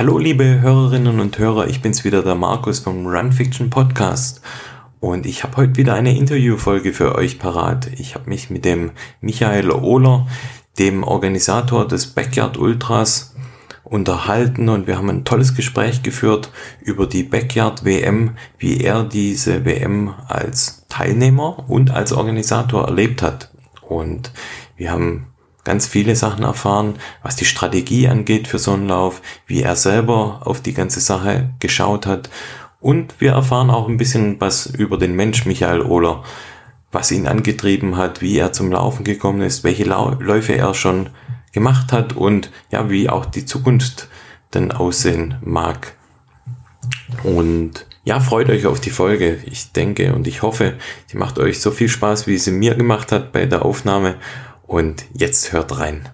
Hallo liebe Hörerinnen und Hörer, ich bin's wieder, der Markus vom Run Fiction Podcast. Und ich habe heute wieder eine Interviewfolge für euch parat. Ich habe mich mit dem Michael Ohler, dem Organisator des Backyard Ultras, unterhalten und wir haben ein tolles Gespräch geführt über die Backyard WM, wie er diese WM als Teilnehmer und als Organisator erlebt hat. Und wir haben ganz viele Sachen erfahren, was die Strategie angeht für so einen Lauf, wie er selber auf die ganze Sache geschaut hat. Und wir erfahren auch ein bisschen was über den Mensch Michael Ohler, was ihn angetrieben hat, wie er zum Laufen gekommen ist, welche Läufe er schon gemacht hat und ja, wie auch die Zukunft dann aussehen mag. Und ja, freut euch auf die Folge. Ich denke und ich hoffe, sie macht euch so viel Spaß, wie sie mir gemacht hat bei der Aufnahme. Und jetzt hört rein.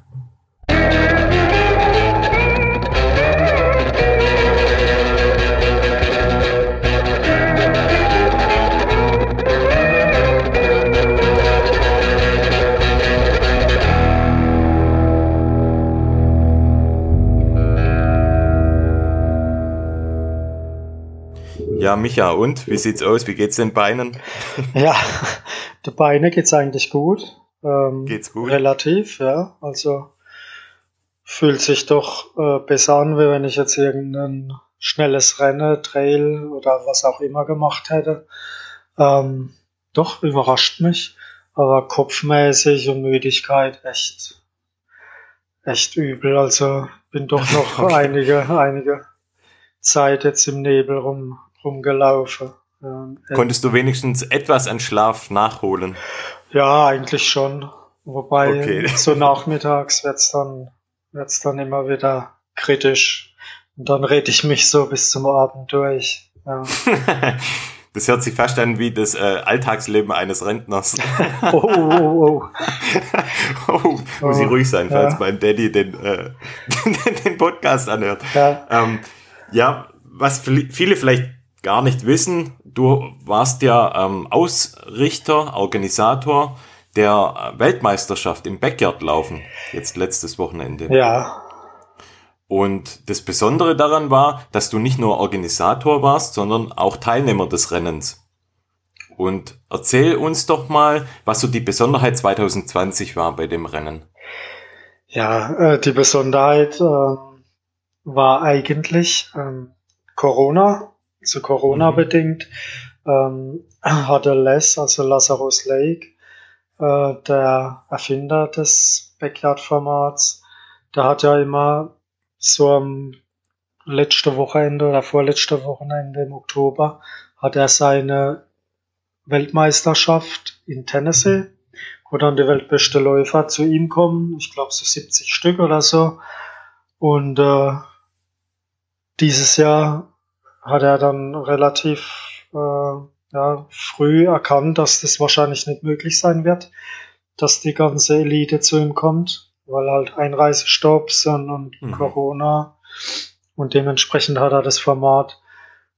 Ja, Micha, und wie sieht's aus? Wie geht's den Beinen? Ja, die Beine geht's eigentlich gut. Ähm, Geht's gut? Relativ, ja. Also fühlt sich doch äh, besser an, wie wenn ich jetzt irgendein schnelles Rennen, Trail oder was auch immer gemacht hätte. Ähm, doch, überrascht mich. Aber kopfmäßig und Müdigkeit echt, echt übel. Also bin doch noch okay. einige, einige Zeit jetzt im Nebel rum, rumgelaufen. Ähm, Konntest du wenigstens etwas an Schlaf nachholen? Ja, eigentlich schon. Wobei okay. so nachmittags wird's dann, wird's dann immer wieder kritisch. Und dann rede ich mich so bis zum Abend durch. Ja. Das hört sich fast an wie das äh, Alltagsleben eines Rentners. oh, oh, oh, oh. oh muss ich ruhig sein, falls ja. mein Daddy den, äh, den Podcast anhört. Ja. Ähm, ja, was viele vielleicht gar nicht wissen, du warst ja ähm, Ausrichter, Organisator der Weltmeisterschaft im Backyard laufen, jetzt letztes Wochenende. Ja. Und das Besondere daran war, dass du nicht nur Organisator warst, sondern auch Teilnehmer des Rennens. Und erzähl uns doch mal, was so die Besonderheit 2020 war bei dem Rennen. Ja, äh, die Besonderheit äh, war eigentlich äh, Corona zu Corona mhm. bedingt, ähm, hatte Les, also Lazarus Lake, äh, der Erfinder des Backyard-Formats, der hat ja immer so am letzte Wochenende oder vorletzte Wochenende im Oktober hat er seine Weltmeisterschaft in Tennessee, wo dann die weltbeste Läufer zu ihm kommen, ich glaube so 70 Stück oder so. Und äh, dieses Jahr hat er dann relativ äh, ja, früh erkannt, dass das wahrscheinlich nicht möglich sein wird, dass die ganze Elite zu ihm kommt, weil halt Einreisestopps und, und mhm. Corona und dementsprechend hat er das Format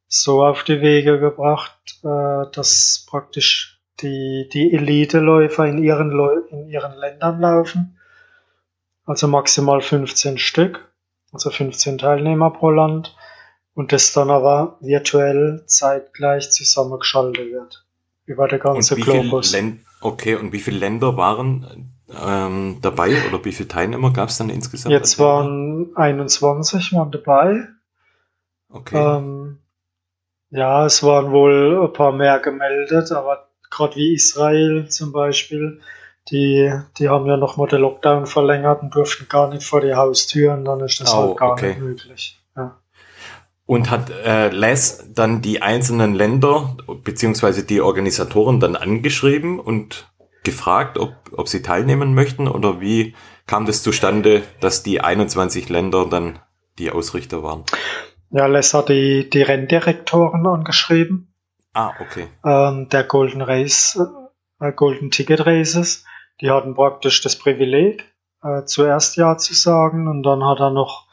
so auf die Wege gebracht, äh, dass praktisch die, die Elite-Läufer in ihren, in ihren Ländern laufen. Also maximal 15 Stück, also 15 Teilnehmer pro Land und das dann aber virtuell zeitgleich zusammengeschaltet wird. Über der ganze Globus. Okay, und wie viele Länder waren ähm, dabei oder wie viele Teilnehmer gab es dann insgesamt? Jetzt waren 21 waren dabei. Okay. Ähm, ja, es waren wohl ein paar mehr gemeldet, aber gerade wie Israel zum Beispiel, die, die haben ja noch mal den Lockdown verlängert und durften gar nicht vor die Haustüren, dann ist das oh, halt gar okay. nicht möglich. Und hat äh, Les dann die einzelnen Länder beziehungsweise die Organisatoren dann angeschrieben und gefragt, ob, ob sie teilnehmen möchten oder wie kam das zustande, dass die 21 Länder dann die Ausrichter waren? Ja, Les hat die, die Renndirektoren angeschrieben. Ah, okay. Ähm, der Golden Race, äh, Golden Ticket Races, die hatten praktisch das Privileg, äh, zuerst Ja zu sagen und dann hat er noch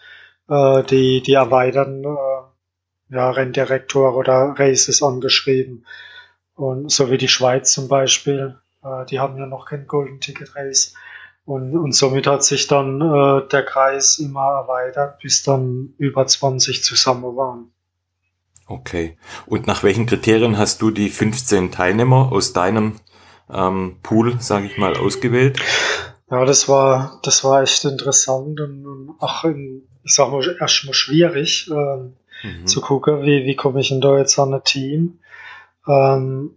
äh, die, die erweiterten äh, ja, Renndirektor oder Races angeschrieben. Und so wie die Schweiz zum Beispiel, äh, die haben ja noch kein Golden Ticket Race. Und, und somit hat sich dann äh, der Kreis immer erweitert, bis dann über 20 zusammen waren. Okay. Und nach welchen Kriterien hast du die 15 Teilnehmer aus deinem ähm, Pool, sage ich mal, ausgewählt? Ja, das war, das war echt interessant und, und auch, in, ich sag mal, erstmal schwierig ähm, mhm. zu gucken, wie, wie komme ich denn da jetzt an ein Team. Ähm,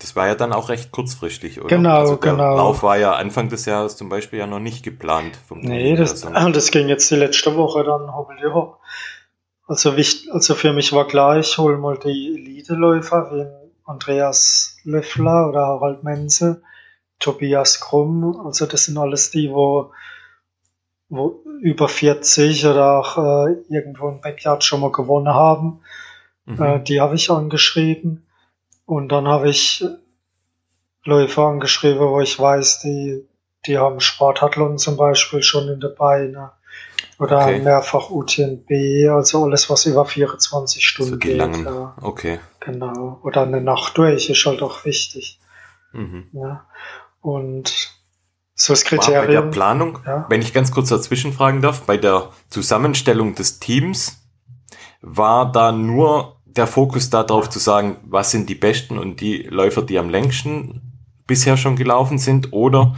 das war ja dann auch recht kurzfristig, oder? Genau, also der genau. Lauf war ja Anfang des Jahres zum Beispiel ja noch nicht geplant. Vom nee, das, das ging jetzt die letzte Woche dann hoppel hopp. Also, wichtig, also für mich war klar, ich hole mal die Elite-Läufer wie Andreas Löffler oder Harald Menze, Tobias Krumm. Also das sind alles die, wo, wo über 40 oder auch äh, irgendwo ein Backyard schon mal gewonnen haben. Mhm. Äh, die habe ich angeschrieben. Und dann habe ich Läufer angeschrieben, wo ich weiß, die, die haben Sportathlon zum Beispiel schon in der Beine. Oder okay. mehrfach UTNB, also alles, was über 24 Stunden so geht. Ja. Okay. Genau. Oder eine Nacht durch ist halt auch wichtig. Mhm. Ja. Und so das Kriterium. Bei der Planung, ja. wenn ich ganz kurz dazwischen fragen darf, bei der Zusammenstellung des Teams war da nur der Fokus darauf zu sagen, was sind die besten und die Läufer, die am längsten bisher schon gelaufen sind? Oder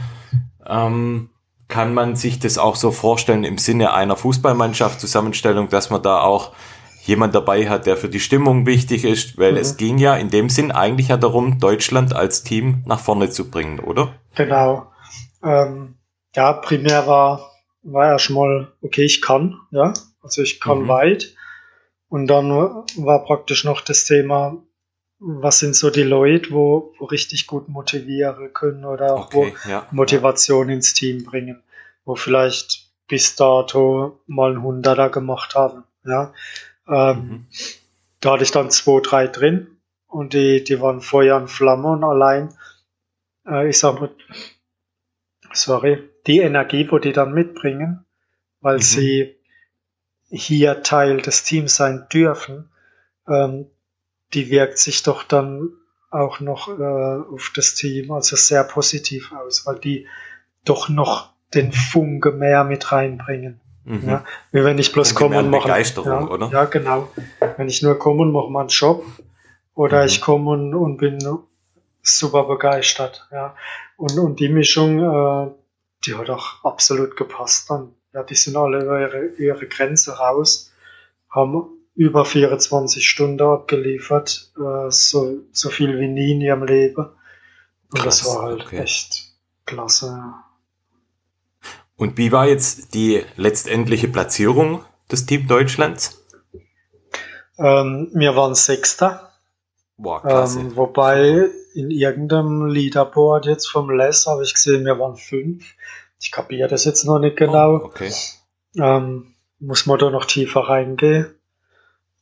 ähm, kann man sich das auch so vorstellen im Sinne einer Fußballmannschaft Zusammenstellung, dass man da auch jemand dabei hat, der für die Stimmung wichtig ist, weil mhm. es ging ja in dem Sinn eigentlich ja darum, Deutschland als Team nach vorne zu bringen, oder? Genau. Ähm, ja, primär war, war erstmal, okay, ich kann, ja, also ich kann mhm. weit. Und dann war praktisch noch das Thema, was sind so die Leute, wo, wo richtig gut motivieren können oder auch okay, wo ja, Motivation ja. ins Team bringen, wo vielleicht bis dato mal ein Hunderter gemacht haben. Ja. Ähm, mhm. Da hatte ich dann zwei, drei drin und die, die waren Feuer und Flamme und allein, äh, ich sag mal, sorry, die Energie, wo die dann mitbringen, weil mhm. sie hier Teil des Teams sein dürfen, ähm, die wirkt sich doch dann auch noch äh, auf das Team also sehr positiv aus, weil die doch noch den Funke mehr mit reinbringen. Mhm. Ja, wie wenn ich bloß komme und mache. Begeisterung, ja, oder? Ja, genau. Wenn ich nur komme und mache meinen Job oder mhm. ich komme und, und bin super begeistert. Ja. Und, und die Mischung, äh, die hat auch absolut gepasst dann ja, die sind alle über ihre, ihre Grenze raus, haben über 24 Stunden abgeliefert, äh, so, so viel wie nie in ihrem Leben. Und Krass, das war halt okay. echt klasse. Und wie war jetzt die letztendliche Platzierung des Team Deutschlands? Ähm, wir waren Sechster. Boah, klasse. Ähm, wobei in irgendeinem Leaderboard jetzt vom Les habe ich gesehen, wir waren fünf. Ich kapiere das jetzt noch nicht genau. Oh, okay. Ähm, muss man da noch tiefer reingehen.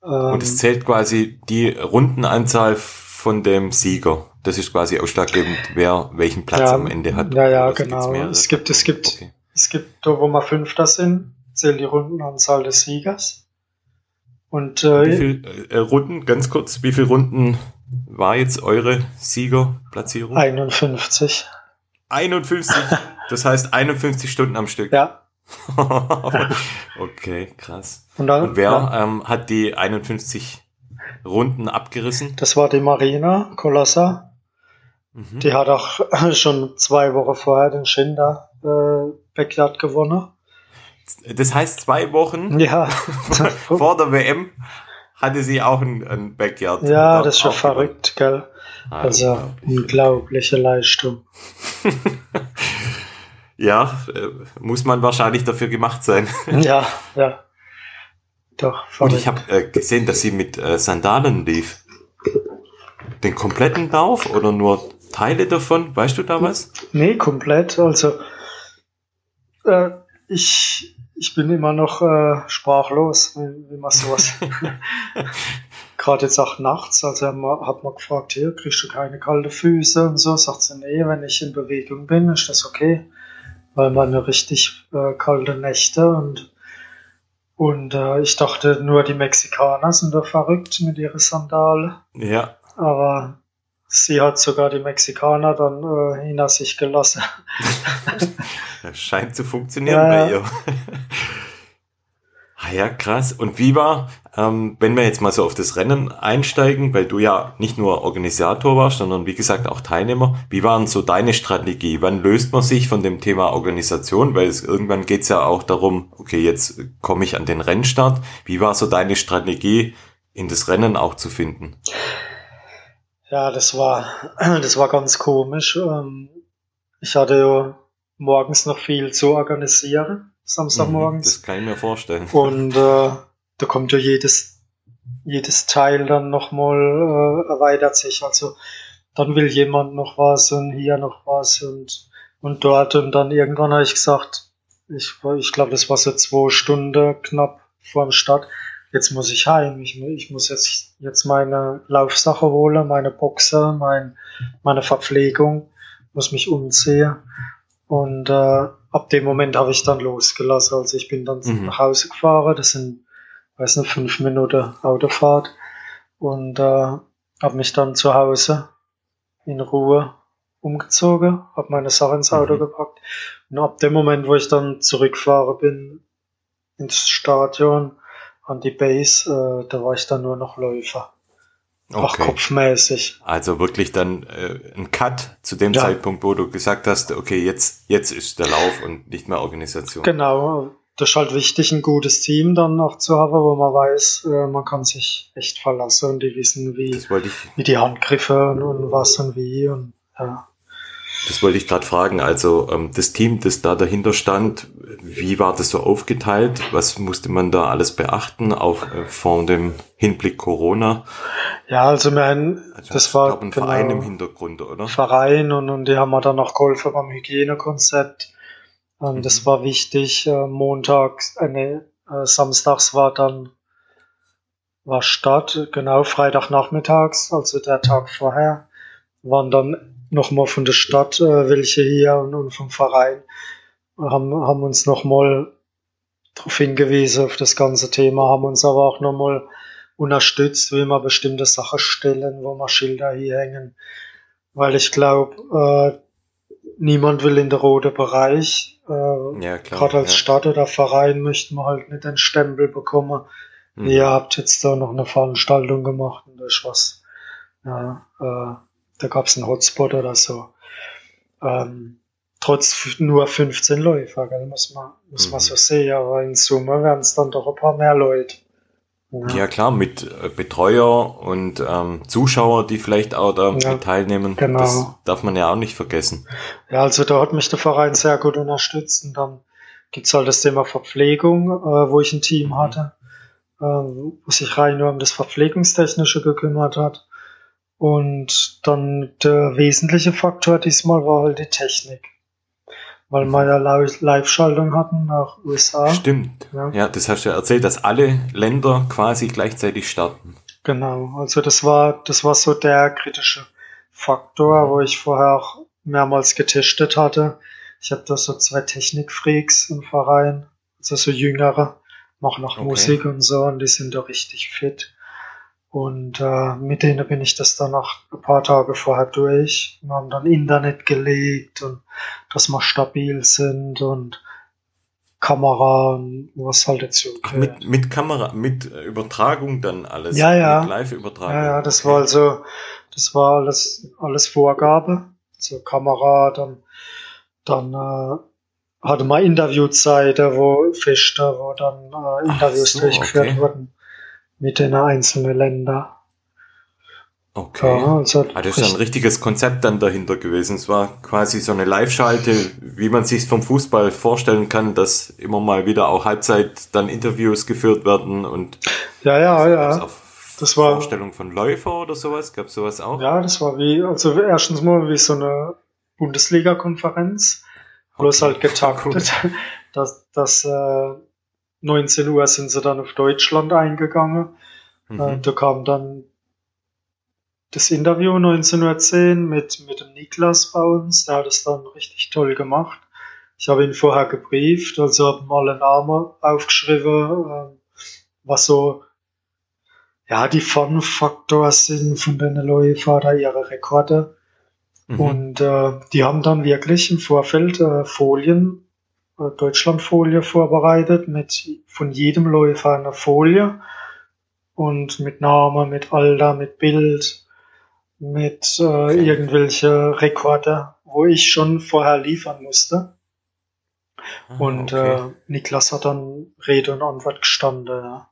Ähm, Und es zählt quasi die Rundenanzahl von dem Sieger. Das ist quasi ausschlaggebend, wer welchen Platz ja, am Ende hat. Ja, ja, genau. Es gibt, es gibt, okay. es gibt da, wo wir Fünfter sind, zählt die Rundenanzahl des Siegers. Und äh, wie viele äh, Runden, ganz kurz, wie viele Runden war jetzt eure Siegerplatzierung? 51. 51. Das heißt 51 Stunden am Stück. Ja. okay, krass. Und, dann, Und wer ja. ähm, hat die 51 Runden abgerissen? Das war die Marina Colossa. Mhm. Die hat auch schon zwei Wochen vorher den Schinder äh, Backyard gewonnen. Das heißt, zwei Wochen ja. vor der WM hatte sie auch ein, ein Backyard. Ja, das ist schon verrückt, gell? Ah, also unglaubliche Leistung. ja, äh, muss man wahrscheinlich dafür gemacht sein. ja, ja. Doch. Und ich habe äh, gesehen, dass sie mit äh, Sandalen lief. Den kompletten Lauf oder nur Teile davon? Weißt du da was? Nee, komplett. Also äh, ich, ich bin immer noch äh, sprachlos, wie, wie man sowas gerade jetzt auch nachts, also hat man gefragt, hier, kriegst du keine kalte Füße und so, sagt sie, nee, wenn ich in Bewegung bin, ist das okay, weil man eine richtig äh, kalte Nächte und und äh, ich dachte, nur die Mexikaner sind da verrückt mit ihren Sandalen. Ja. Aber sie hat sogar die Mexikaner dann äh, hinter sich gelassen. das scheint zu funktionieren ja, bei ihr. ah ja, krass. Und wie war, ähm, wenn wir jetzt mal so auf das Rennen einsteigen, weil du ja nicht nur Organisator warst, sondern wie gesagt auch Teilnehmer. Wie war denn so deine Strategie? Wann löst man sich von dem Thema Organisation? Weil es, irgendwann geht es ja auch darum, okay, jetzt komme ich an den Rennstart. Wie war so deine Strategie, in das Rennen auch zu finden? Ja, das war, das war ganz komisch. Ähm, ich hatte ja morgens noch viel zu organisieren, Samstagmorgens. Mhm, das kann ich mir vorstellen. Und äh, da kommt ja jedes, jedes Teil dann nochmal, äh, erweitert sich. Also dann will jemand noch was und hier noch was und, und dort. Und dann irgendwann habe ich gesagt, ich, ich glaube, das war so zwei Stunden knapp vor dem Start jetzt muss ich heim, ich, ich muss jetzt, jetzt meine Laufsache holen, meine Boxer, mein, meine Verpflegung, muss mich umziehen. Und äh, ab dem Moment habe ich dann losgelassen. Also ich bin dann mhm. nach Hause gefahren, das sind, weiß nicht, fünf Minuten Autofahrt. Und äh, habe mich dann zu Hause in Ruhe umgezogen, habe meine Sachen ins Auto mhm. gepackt. Und ab dem Moment, wo ich dann zurückfahre bin ins Stadion, an die Base, äh, da war ich dann nur noch Läufer. Okay. kopfmäßig. Also wirklich dann äh, ein Cut zu dem ja. Zeitpunkt, wo du gesagt hast, okay, jetzt, jetzt ist der Lauf und nicht mehr Organisation. Genau, das ist halt wichtig, ein gutes Team dann noch zu haben, wo man weiß, äh, man kann sich echt verlassen und die wissen, wie, wie die Handgriffe und, und was und wie und ja. Das wollte ich gerade fragen. Also ähm, das Team, das da dahinter stand, wie war das so aufgeteilt? Was musste man da alles beachten, auch äh, vor dem Hinblick Corona? Ja, also mein, also, das war glaub, ein genau, Verein im Hintergrund, oder? Verein und, und die haben mir dann noch geholfen beim Hygienekonzept. Und mhm. Das war wichtig. Äh, Montag, äh, nee, äh, samstags war dann war Start, genau Freitagnachmittags, also der Tag vorher, waren dann nochmal von der Stadt, äh, welche hier und, und vom Verein, haben, haben uns nochmal darauf hingewiesen, auf das ganze Thema, haben uns aber auch nochmal unterstützt, wie wir bestimmte Sachen stellen, wo wir Schilder hier hängen. Weil ich glaube, äh, niemand will in der rote Bereich. Äh, ja, Gerade als ja. Stadt oder Verein möchten wir halt nicht den Stempel bekommen. Mhm. Ihr habt jetzt da noch eine Veranstaltung gemacht und das ist was. Ja, äh, da gab es einen Hotspot oder so. Ähm, trotz nur 15 Läufer, gell, muss man, muss mhm. man so sehen, aber in Summe werden es dann doch ein paar mehr Leute. Ja, ja klar, mit äh, Betreuer und ähm, Zuschauer, die vielleicht auch da ja, teilnehmen. Genau. Das darf man ja auch nicht vergessen. Ja, also da hat mich der Verein sehr gut unterstützt und dann gibt's halt das Thema Verpflegung, äh, wo ich ein Team mhm. hatte, äh, wo sich rein nur um das Verpflegungstechnische gekümmert hat. Und dann der wesentliche Faktor diesmal war halt die Technik. Weil wir ja Live-Schaltung hatten nach USA. Stimmt. Ja. ja, das hast du ja erzählt, dass alle Länder quasi gleichzeitig starten. Genau, also das war, das war so der kritische Faktor, wo ich vorher auch mehrmals getestet hatte. Ich habe da so zwei Technikfreaks im Verein, also so jüngere, machen auch okay. Musik und so und die sind da richtig fit. Und äh, mit denen bin ich das dann noch ein paar Tage vorher durch. Wir haben dann Internet gelegt und dass wir stabil sind und Kamera und was halt dazu Ach, mit, mit Kamera, mit äh, Übertragung dann alles? Ja, ja. Mit Live-Übertragung? Ja, ja, das okay. war also, das war alles, alles Vorgabe. So Kamera, dann, dann äh, hatte man Interviewzeiten, wo Fischte, wo dann äh, Interviews so, durchgeführt okay. wurden mit den einzelnen Ländern. Okay. Ja, also ah, das ist ein richtiges Konzept dann dahinter gewesen. Es war quasi so eine Live-Schalte, wie man sich vom Fußball vorstellen kann, dass immer mal wieder auch Halbzeit dann Interviews geführt werden und ja, ja, ja. Das war Vorstellung von Läufer oder sowas. Gab sowas auch? Ja, das war wie also erstens mal wie so eine Bundesliga-Konferenz, bloß okay. halt getaktet, dass, dass äh, 19 Uhr sind sie dann auf Deutschland eingegangen. Mhm. Äh, da kam dann das Interview 1910 mit, mit dem Niklas bei uns. Der hat es dann richtig toll gemacht. Ich habe ihn vorher gebrieft, also habe mal einen Namen aufgeschrieben, äh, was so ja, die Fun-Faktor sind von den Läufer ihre Rekorde. Mhm. Und äh, die haben dann wirklich im Vorfeld äh, Folien, äh, Deutschlandfolie vorbereitet, mit von jedem Läufer einer Folie und mit Name, mit Alter, mit Bild, mit äh, irgendwelche Rekorde, wo ich schon vorher liefern musste. Ah, und okay. äh, Niklas hat dann Rede und Antwort gestanden. Ja.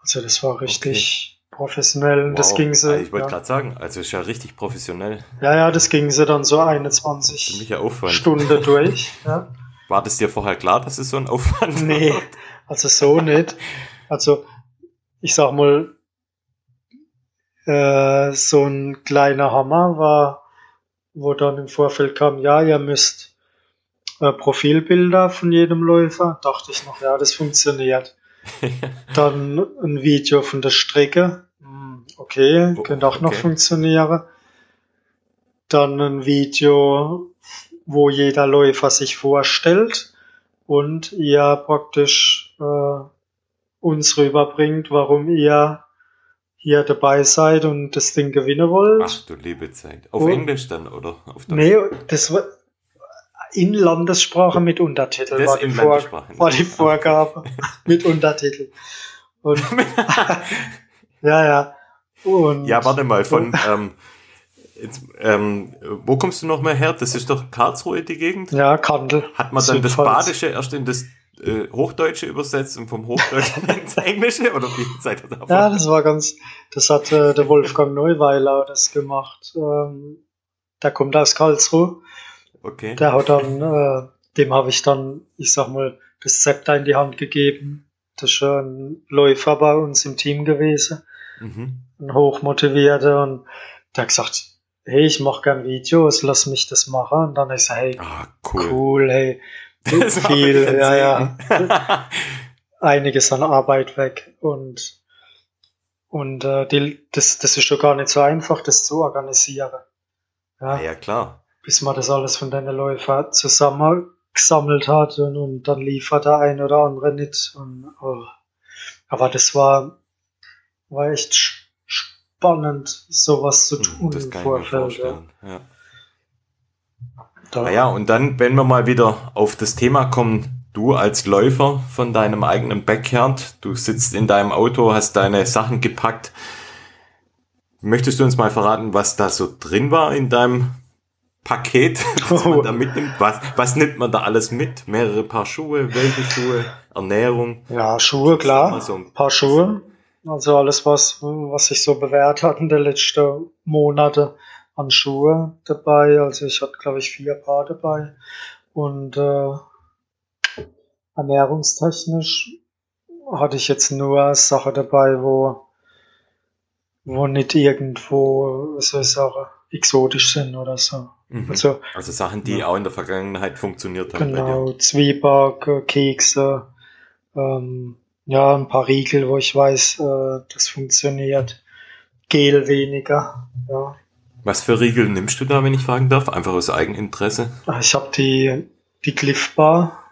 Also das war richtig okay. professionell. Wow. Das ging so. Ich wollte ja. gerade sagen, also ist ja richtig professionell. Ja, ja, das ging so dann so 21 Stunden durch. Ja. War das dir vorher klar, dass es so ein Aufwand Nee, also so nicht. Also ich sag mal, äh, so ein kleiner Hammer war, wo dann im Vorfeld kam, ja, ihr müsst äh, Profilbilder von jedem Läufer. Dachte ich noch, ja, das funktioniert. Dann ein Video von der Strecke. Hm, okay, oh, könnte auch okay. noch funktionieren. Dann ein Video, wo jeder Läufer sich vorstellt und ihr praktisch äh, uns rüberbringt, warum ihr hier dabei seid und das Ding gewinnen wollt. Ach du liebe Zeit. Auf und, Englisch dann, oder? Auf Deutsch? Nee, das war, in Landessprache mit Untertitel war die, Vor war die, Vorgabe mit Untertitel. Und ja, ja. Und, ja, warte mal, von ähm, jetzt, ähm, wo kommst du noch mal her? Das ist doch Karlsruhe die Gegend? Ja, Kandel. Hat man dann das Badische erst in das äh, Hochdeutsche übersetzt und vom Hochdeutschen ins Englische oder wie seid ihr da? Ja, das war ganz, das hat äh, der Wolfgang Neuweiler das gemacht. Ähm, der kommt aus Karlsruhe Okay. Der hat dann, äh, dem habe ich dann, ich sag mal, das Zepter in die Hand gegeben. Das ist ein Läufer bei uns im Team gewesen. Mhm. Ein hochmotivierter und der hat gesagt, hey, ich mache gern Videos, lass mich das machen. Und dann ist er, hey, ah, cool. cool, hey, das viel, ja, ja. Einiges an Arbeit weg und und äh, die, das, das ist schon gar nicht so einfach, das zu organisieren. Ja, ja klar bis man das alles von deinen Läufer zusammengesammelt hat und, und, dann liefert der ein oder andere nicht. Und, oh. Aber das war, war echt spannend, sowas zu hm, tun das im Vorfeld. Ja. Ja. Da. ja, und dann, wenn wir mal wieder auf das Thema kommen, du als Läufer von deinem eigenen Backyard, du sitzt in deinem Auto, hast deine Sachen gepackt. Möchtest du uns mal verraten, was da so drin war in deinem Paket, das man da mitnimmt? Was, was nimmt man da alles mit? Mehrere Paar Schuhe, welche Schuhe, Ernährung? Ja, Schuhe, klar. So ein paar Schuhe. Also alles, was, was sich so bewährt hat in den letzten Monaten an Schuhe dabei. Also ich hatte, glaube ich, vier Paar dabei. Und äh, ernährungstechnisch hatte ich jetzt nur Sachen dabei, wo, wo nicht irgendwo, ich sagen, exotisch sind oder so. Mhm. Also, also Sachen, die ja. auch in der Vergangenheit funktioniert haben. Genau, Zwieback, Kekse, ähm, ja, ein paar Riegel, wo ich weiß, äh, das funktioniert. Gel weniger, ja. Was für Riegel nimmst du da, wenn ich fragen darf? Einfach aus Eigeninteresse? Ah, ich habe die, die Cliff Bar.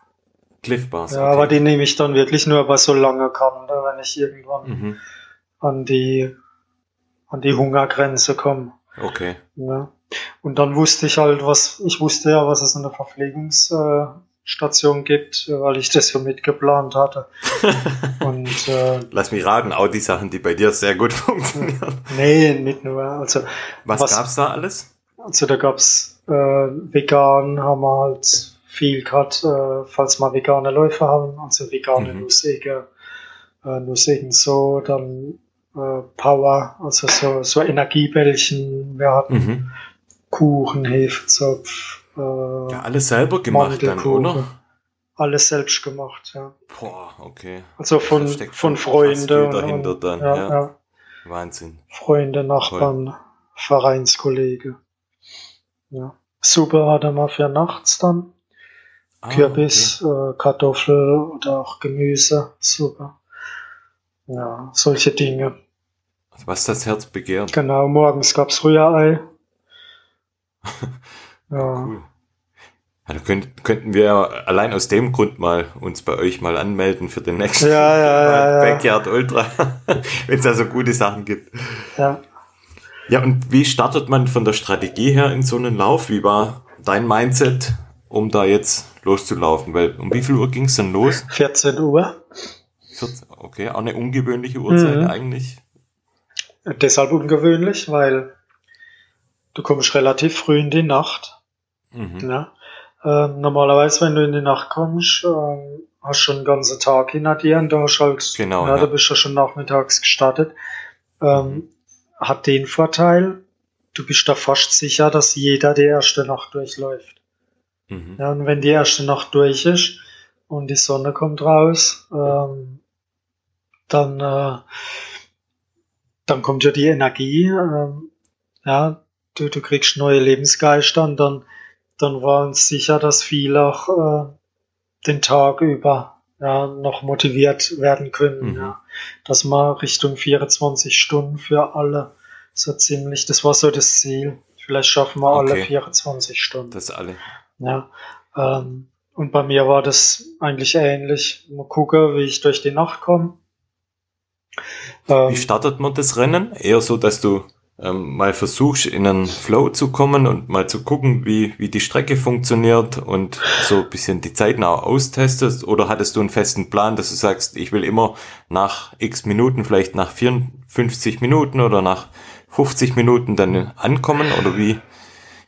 Cliff Bars. Ja, okay. aber die nehme ich dann wirklich nur bei so langer Kante, wenn ich irgendwann mhm. an die an die Hungergrenze komme. Okay. Ja. Und dann wusste ich halt, was, ich wusste ja, was es in der Verpflegungsstation gibt, weil ich das so mitgeplant hatte. Und, äh, Lass mich raten, auch die Sachen, die bei dir sehr gut funktionieren. Nee, nicht nur. Also, was, was gab's da alles? Also da gab's äh, vegan, haben wir halt viel gehabt, äh, falls wir vegane Läufe haben, also vegane mhm. Nussege, äh, Nussegen so, dann äh, Power, also so, so Energiebällchen. Wir hatten mhm. Kuchen, Hefezopf. Äh, ja, alles selber gemacht dann, oder? Alles selbst gemacht, ja. Boah, okay. Also von, von Freunden. dahinter und, dann, ja, ja. Wahnsinn. Freunde, Nachbarn, Toll. Vereinskollege. Ja. Super hatte man für nachts dann. Ah, Kürbis, okay. äh, Kartoffel oder auch Gemüse. Super. Ja, solche Dinge. Was das Herz begehrt. Genau, morgens gab's Rührei. ja. Cool. Also könnt, könnten wir allein aus dem Grund mal uns bei euch mal anmelden für den nächsten ja, ja, Backyard Ultra, wenn es da so gute Sachen gibt. Ja. Ja, und wie startet man von der Strategie her in so einen Lauf? Wie war dein Mindset, um da jetzt loszulaufen? Weil um wie viel Uhr ging es denn los? 14 Uhr. 14, okay, auch eine ungewöhnliche Uhrzeit Mhm. eigentlich. Deshalb ungewöhnlich, weil du kommst relativ früh in die Nacht. Mhm. Ja. Ähm, normalerweise, wenn du in die Nacht kommst, ähm, hast du schon den ganzen Tag hinter dir und da hast halt, Genau, ja, ja. da bist du schon nachmittags gestartet. Ähm, hat den Vorteil, du bist da fast sicher, dass jeder die erste Nacht durchläuft. Mhm. Ja, und wenn die erste Nacht durch ist und die Sonne kommt raus, ähm, dann, äh, dann kommt ja die Energie, ähm, ja, du, du kriegst neue Lebensgeister und dann, dann war uns sicher, dass viele auch äh, den Tag über ja, noch motiviert werden können, Mhm. ja. Dass man Richtung 24 Stunden für alle so ziemlich, das war so das Ziel. Vielleicht schaffen wir alle Okay. 24 Stunden. Das alle. Ja, ähm, und bei mir war das eigentlich ähnlich. Mal gucken, wie ich durch die Nacht komme. Ähm, Wie startet man das Rennen? Eher so, dass du ähm, mal versuchst, in einen Flow zu kommen und mal zu gucken, wie, wie die Strecke funktioniert und so ein bisschen die Zeiten auch austestest? Oder hattest du einen festen Plan, dass du sagst, ich will immer nach x Minuten, vielleicht nach 54 Minuten oder nach 50 Minuten dann ankommen? Oder wie,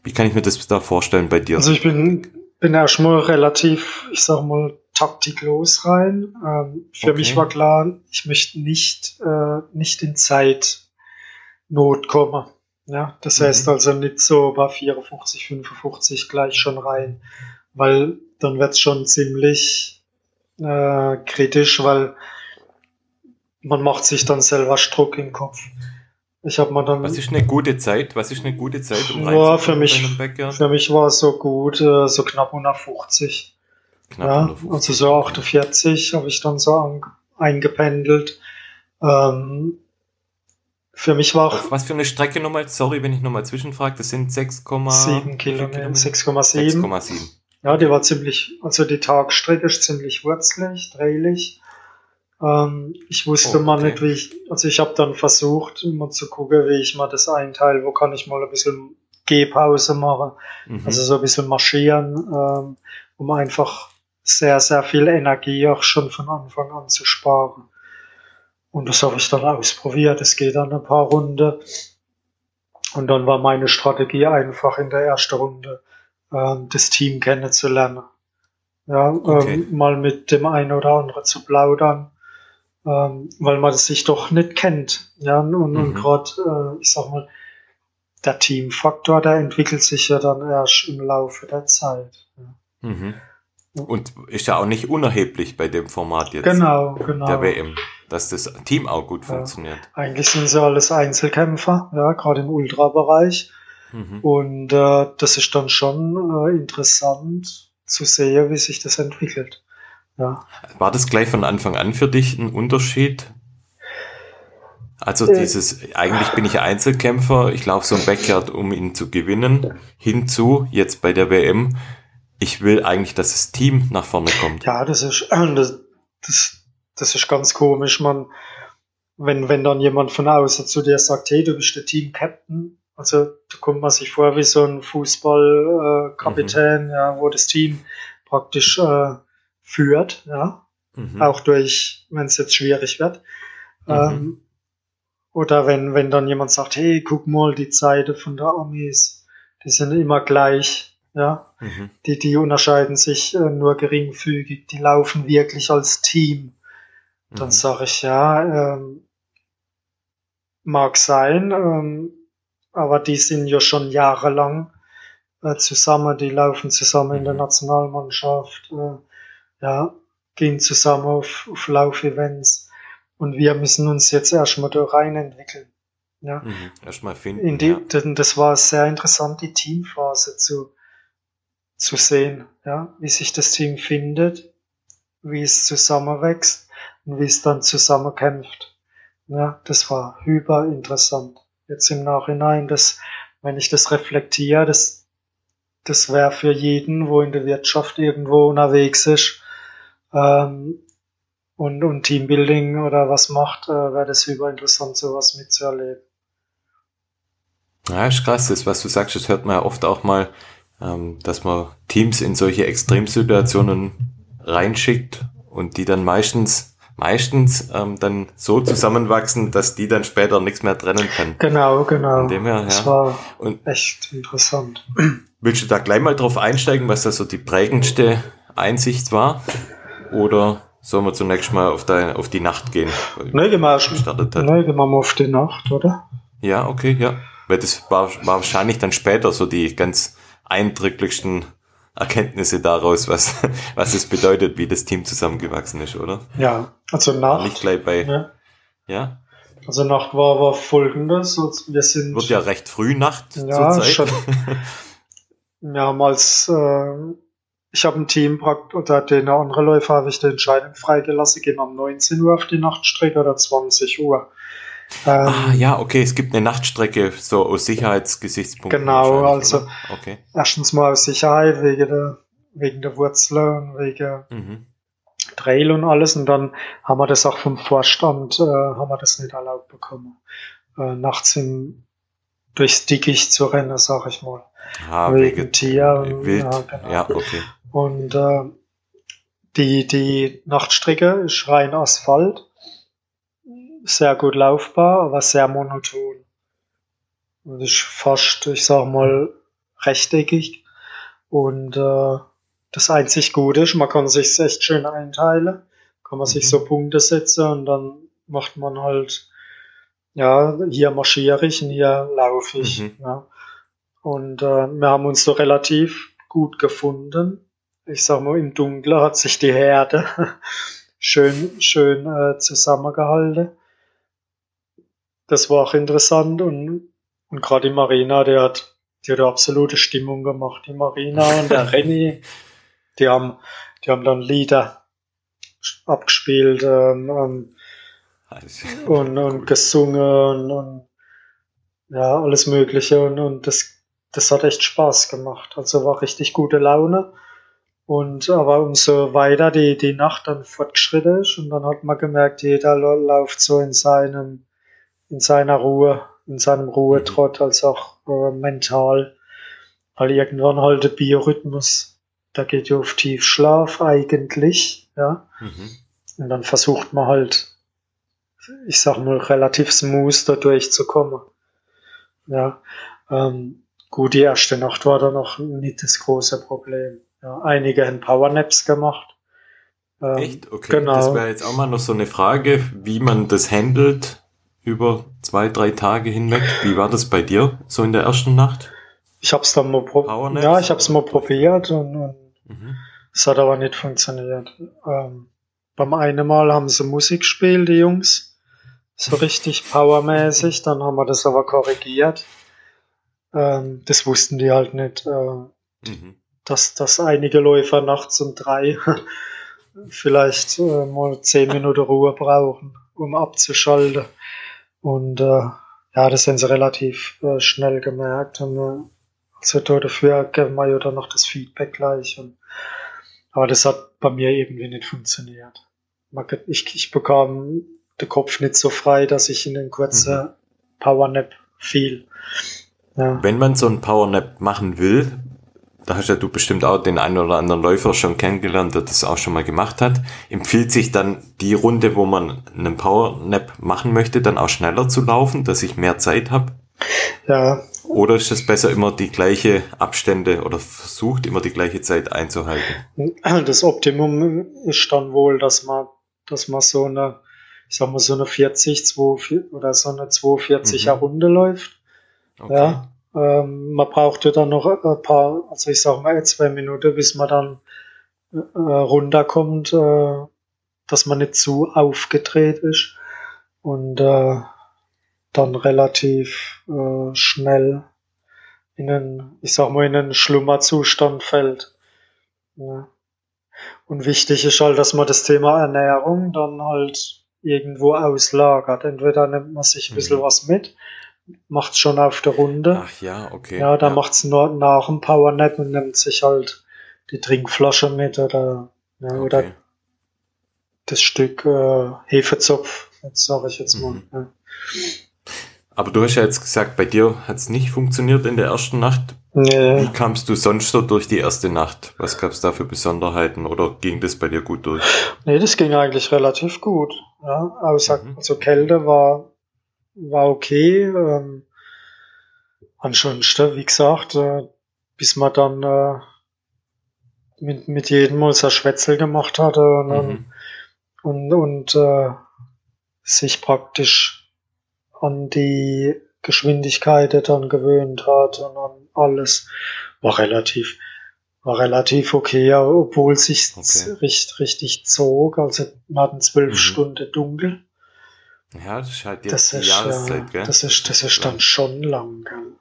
wie kann ich mir das da vorstellen bei dir? also ich bin, bin erstmal relativ, ich sag mal, taktiklos rein. Ähm, für Okay. mich war klar, ich möchte nicht, äh, nicht in Zeitnot kommen. Ja, das Mhm. heißt also nicht so bei 54, 55 gleich schon rein, weil dann wird's schon ziemlich äh, kritisch, weil man macht sich dann selber Druck im Kopf. Ich habe mir dann Was ist eine gute Zeit? Was ist eine gute Zeit, um Ja, für mich- für mich war es so gut, äh, so knapp unter 50. Knapp ja, unter 50. also so 48 habe ich dann so eingependelt. Ähm, für mich war auch was für eine Strecke nochmal? Sorry, wenn ich nochmal zwischenfrage. Das sind 6,7 7 Kilometer, 6,7. 6,7. Ja, die war ziemlich, also die Tagstrecke ist ziemlich wurzelig, drehlich. Ähm, ich wusste Oh, mal okay. nicht, wie ich, also ich habe dann versucht, mal zu gucken, wie ich mal das einteile, wo kann ich mal ein bisschen Gehpause machen, Mhm. also so ein bisschen marschieren, ähm, um einfach sehr, sehr viel Energie auch schon von Anfang an zu sparen. Und das habe ich dann ausprobiert. Es geht dann ein paar Runden. Und dann war meine Strategie einfach in der ersten Runde ähm, das Team kennenzulernen. Ja, Okay. ähm, mal mit dem einen oder anderen zu plaudern, ähm, weil man sich doch nicht kennt. Ja, und, und Mhm. gerade, äh, ich sag mal, der Teamfaktor, der entwickelt sich ja dann erst im Laufe der Zeit. Ja. Mhm. Und ist ja auch nicht unerheblich bei dem Format jetzt Genau, genau. der WM, dass das Team auch gut Ja. funktioniert. Eigentlich sind sie alles Einzelkämpfer, ja, gerade im Ultrabereich. Mhm. Und äh, das ist dann schon äh, interessant zu sehen, wie sich das entwickelt. Ja. War das gleich von Anfang an für dich ein Unterschied? Also Äh. dieses, eigentlich bin ich Einzelkämpfer, ich laufe so ein Backyard, um ihn zu gewinnen, hinzu, jetzt bei der WM, ich will eigentlich, dass das Team nach vorne kommt. Ja, das ist, das, das, das ist ganz komisch, man, wenn, wenn dann jemand von außen zu dir sagt, hey, du bist der Team-Captain, also da kommt man sich vor wie so ein Fußball-Kapitän, äh, Kapitän, ja, wo das Team praktisch äh, führt, ja, Mhm. auch durch, wenn es jetzt schwierig wird. Mhm. Ähm, oder wenn, wenn dann jemand sagt, hey, guck mal, die Zeiten von der Amis, die sind immer gleich, ja, Mhm. die, die unterscheiden sich äh, nur geringfügig, die laufen wirklich als Team. Dann Mhm. sage ich, ja, ähm, mag sein, ähm, aber die sind ja schon jahrelang äh, zusammen, die laufen zusammen in der Mhm. Nationalmannschaft, äh, ja, gehen zusammen auf, auf Laufevents und wir müssen uns jetzt erstmal da rein entwickeln. Ja. Mhm. Erstmal finden. In die, ja. das war sehr interessant, die Teamphase zu, zu sehen, ja, wie sich das Team findet, wie es zusammenwächst und wie es dann zusammenkämpft. Ja, das war hyper interessant. Jetzt im Nachhinein, das, wenn ich das reflektiere, das, das wäre für jeden, wo in der Wirtschaft irgendwo unterwegs ist ähm, und, und Teambuilding oder was macht, äh, wäre das super interessant, sowas mitzuerleben. Ja, ist krass, das, was du sagst, das hört man ja oft auch mal, ähm, dass man Teams in solche Extremsituationen reinschickt und die dann meistens meistens ähm, dann so zusammenwachsen, dass die dann später nichts mehr trennen können. Genau, genau. Von dem her, ja. Das war und echt interessant. Willst du da gleich mal drauf einsteigen, was da so die prägendste Einsicht war? Oder sollen wir zunächst mal auf, dein, auf die Nacht gehen? Nein, gehen wir, nee, gehen wir mal auf die Nacht, oder? Ja, okay, ja. Weil das war, war wahrscheinlich dann später so die ganz eindrücklichsten Erkenntnisse daraus, was, was es bedeutet, wie das Team zusammengewachsen ist, oder? Ja, also Nacht. Nicht gleich bei. Ja. ja? Also Nacht war aber folgendes. Wir sind. Wird ja recht früh Nacht ja, zur Zeit. Schon, wir haben als, äh, ich habe ein Team praktisch, oder den anderen Läufer habe ich die Entscheidung freigelassen, gehen um 19 Uhr auf die Nachtstrecke oder 20 Uhr. Ähm, ah, ja, okay, es gibt eine Nachtstrecke, so aus Sicherheitsgesichtspunkten. Genau, also okay. erstens mal aus Sicherheit, wegen der, wegen der Wurzeln, wegen mhm. Trail und alles. Und dann haben wir das auch vom Vorstand, äh, haben wir das nicht erlaubt bekommen. Äh, nachts im, durchs Dickicht zu rennen, sag ich mal. Ah, wegen, wegen Tier. Wild. Ja, genau. ja, okay. Und äh, die, die Nachtstrecke ist rein Asphalt sehr gut laufbar, aber sehr monoton. Und ist fast, ich sag mal, rechteckig. Und äh, das einzig Gute ist, man kann sich echt schön einteilen, kann man mhm. sich so Punkte setzen und dann macht man halt, ja, hier marschiere ich und hier laufe ich. Mhm. Ja. Und äh, wir haben uns so relativ gut gefunden. Ich sag mal, im Dunkeln hat sich die Herde schön, schön äh, zusammengehalten das war auch interessant und, und gerade die Marina, der hat, die hat absolute Stimmung gemacht. Die Marina und der Renny, die haben, die haben dann Lieder abgespielt ähm, ähm, und, und gesungen und, und ja, alles Mögliche und, und das, das hat echt Spaß gemacht. Also war richtig gute Laune. Und aber umso weiter die, die Nacht dann fortgeschritten ist und dann hat man gemerkt, jeder läuft so in seinem in seiner Ruhe, in seinem Ruhetrott, als auch äh, mental. Weil irgendwann halt der Biorhythmus, da geht ja auf Tiefschlaf eigentlich, ja. Mhm. Und dann versucht man halt, ich sag mal, relativ smooth da durchzukommen. Ja. Ähm, gut, die erste Nacht war da noch nicht das große Problem. Ja, einige haben Powernaps gemacht. Ähm, Echt? Okay. Genau. Das wäre jetzt auch mal noch so eine Frage, wie man das handelt, über zwei, drei Tage hinweg. Wie war das bei dir so in der ersten Nacht? Ich habe es dann mal probiert. Ja, ich habe es mal probiert und, und mhm. es hat aber nicht funktioniert. Ähm, beim einen Mal haben sie Musik gespielt, die Jungs. So richtig powermäßig. Dann haben wir das aber korrigiert. Ähm, das wussten die halt nicht. Äh, mhm. dass, dass einige Läufer nachts um drei vielleicht äh, mal zehn Minuten Ruhe brauchen, um abzuschalten. Und äh, ja, das haben sie relativ äh, schnell gemerkt. Und äh, also dafür geben wir ja dann noch das Feedback gleich. Und, aber das hat bei mir irgendwie nicht funktioniert. Ich, ich bekam den Kopf nicht so frei, dass ich in den kurzen mhm. Powernap fiel. Ja. Wenn man so einen Powernap machen will, da hast ja du bestimmt auch den einen oder anderen Läufer schon kennengelernt, der das auch schon mal gemacht hat. Empfiehlt sich dann die Runde, wo man einen Power Nap machen möchte, dann auch schneller zu laufen, dass ich mehr Zeit habe? Ja. Oder ist es besser, immer die gleiche Abstände oder versucht immer die gleiche Zeit einzuhalten? Das Optimum ist dann wohl, dass man, dass man so eine, ich sag mal, so eine 40, 2, oder so eine 240er mhm. Runde läuft. Okay. Ja ähm, man brauchte dann noch ein paar, also ich sag mal zwei Minuten, bis man dann äh, runterkommt, äh, dass man nicht zu aufgedreht ist und äh, dann relativ äh, schnell in einen, ich sag mal, in einen Schlummerzustand fällt. Ja. Und wichtig ist halt, dass man das Thema Ernährung dann halt irgendwo auslagert. Entweder nimmt man sich ein bisschen mhm. was mit macht's schon auf der Runde. Ach ja, okay. Ja, da macht's nur nach dem Powernap und nimmt sich halt die Trinkflasche mit oder, ja, okay. oder das Stück äh, Hefezopf, jetzt sage ich jetzt mal. Mhm. Ja. Aber du hast ja jetzt gesagt, bei dir hat's nicht funktioniert in der ersten Nacht. Nee, Wie kamst du sonst so durch die erste Nacht? Was gab's da für Besonderheiten oder ging das bei dir gut durch? nee, das ging eigentlich relativ gut. Ja, außer, Mhm. also Kälte war, war okay. Ähm, ansonsten, wie gesagt, äh, bis man dann äh, mit, mit jedem mal sein Schwätzel gemacht hatte und, dann- Mhm. und, und äh, sich praktisch an die Geschwindigkeit dann gewöhnt hat und an alles. War relativ, war relativ okay, obwohl sich Okay. richtig, richtig zog. Also wir hatten zwölf Mhm. Stunden dunkel. Ja, das ist halt jetzt Das die ist, Jahreszeit, äh, gell? das ist, das ist dann schon lang, gell?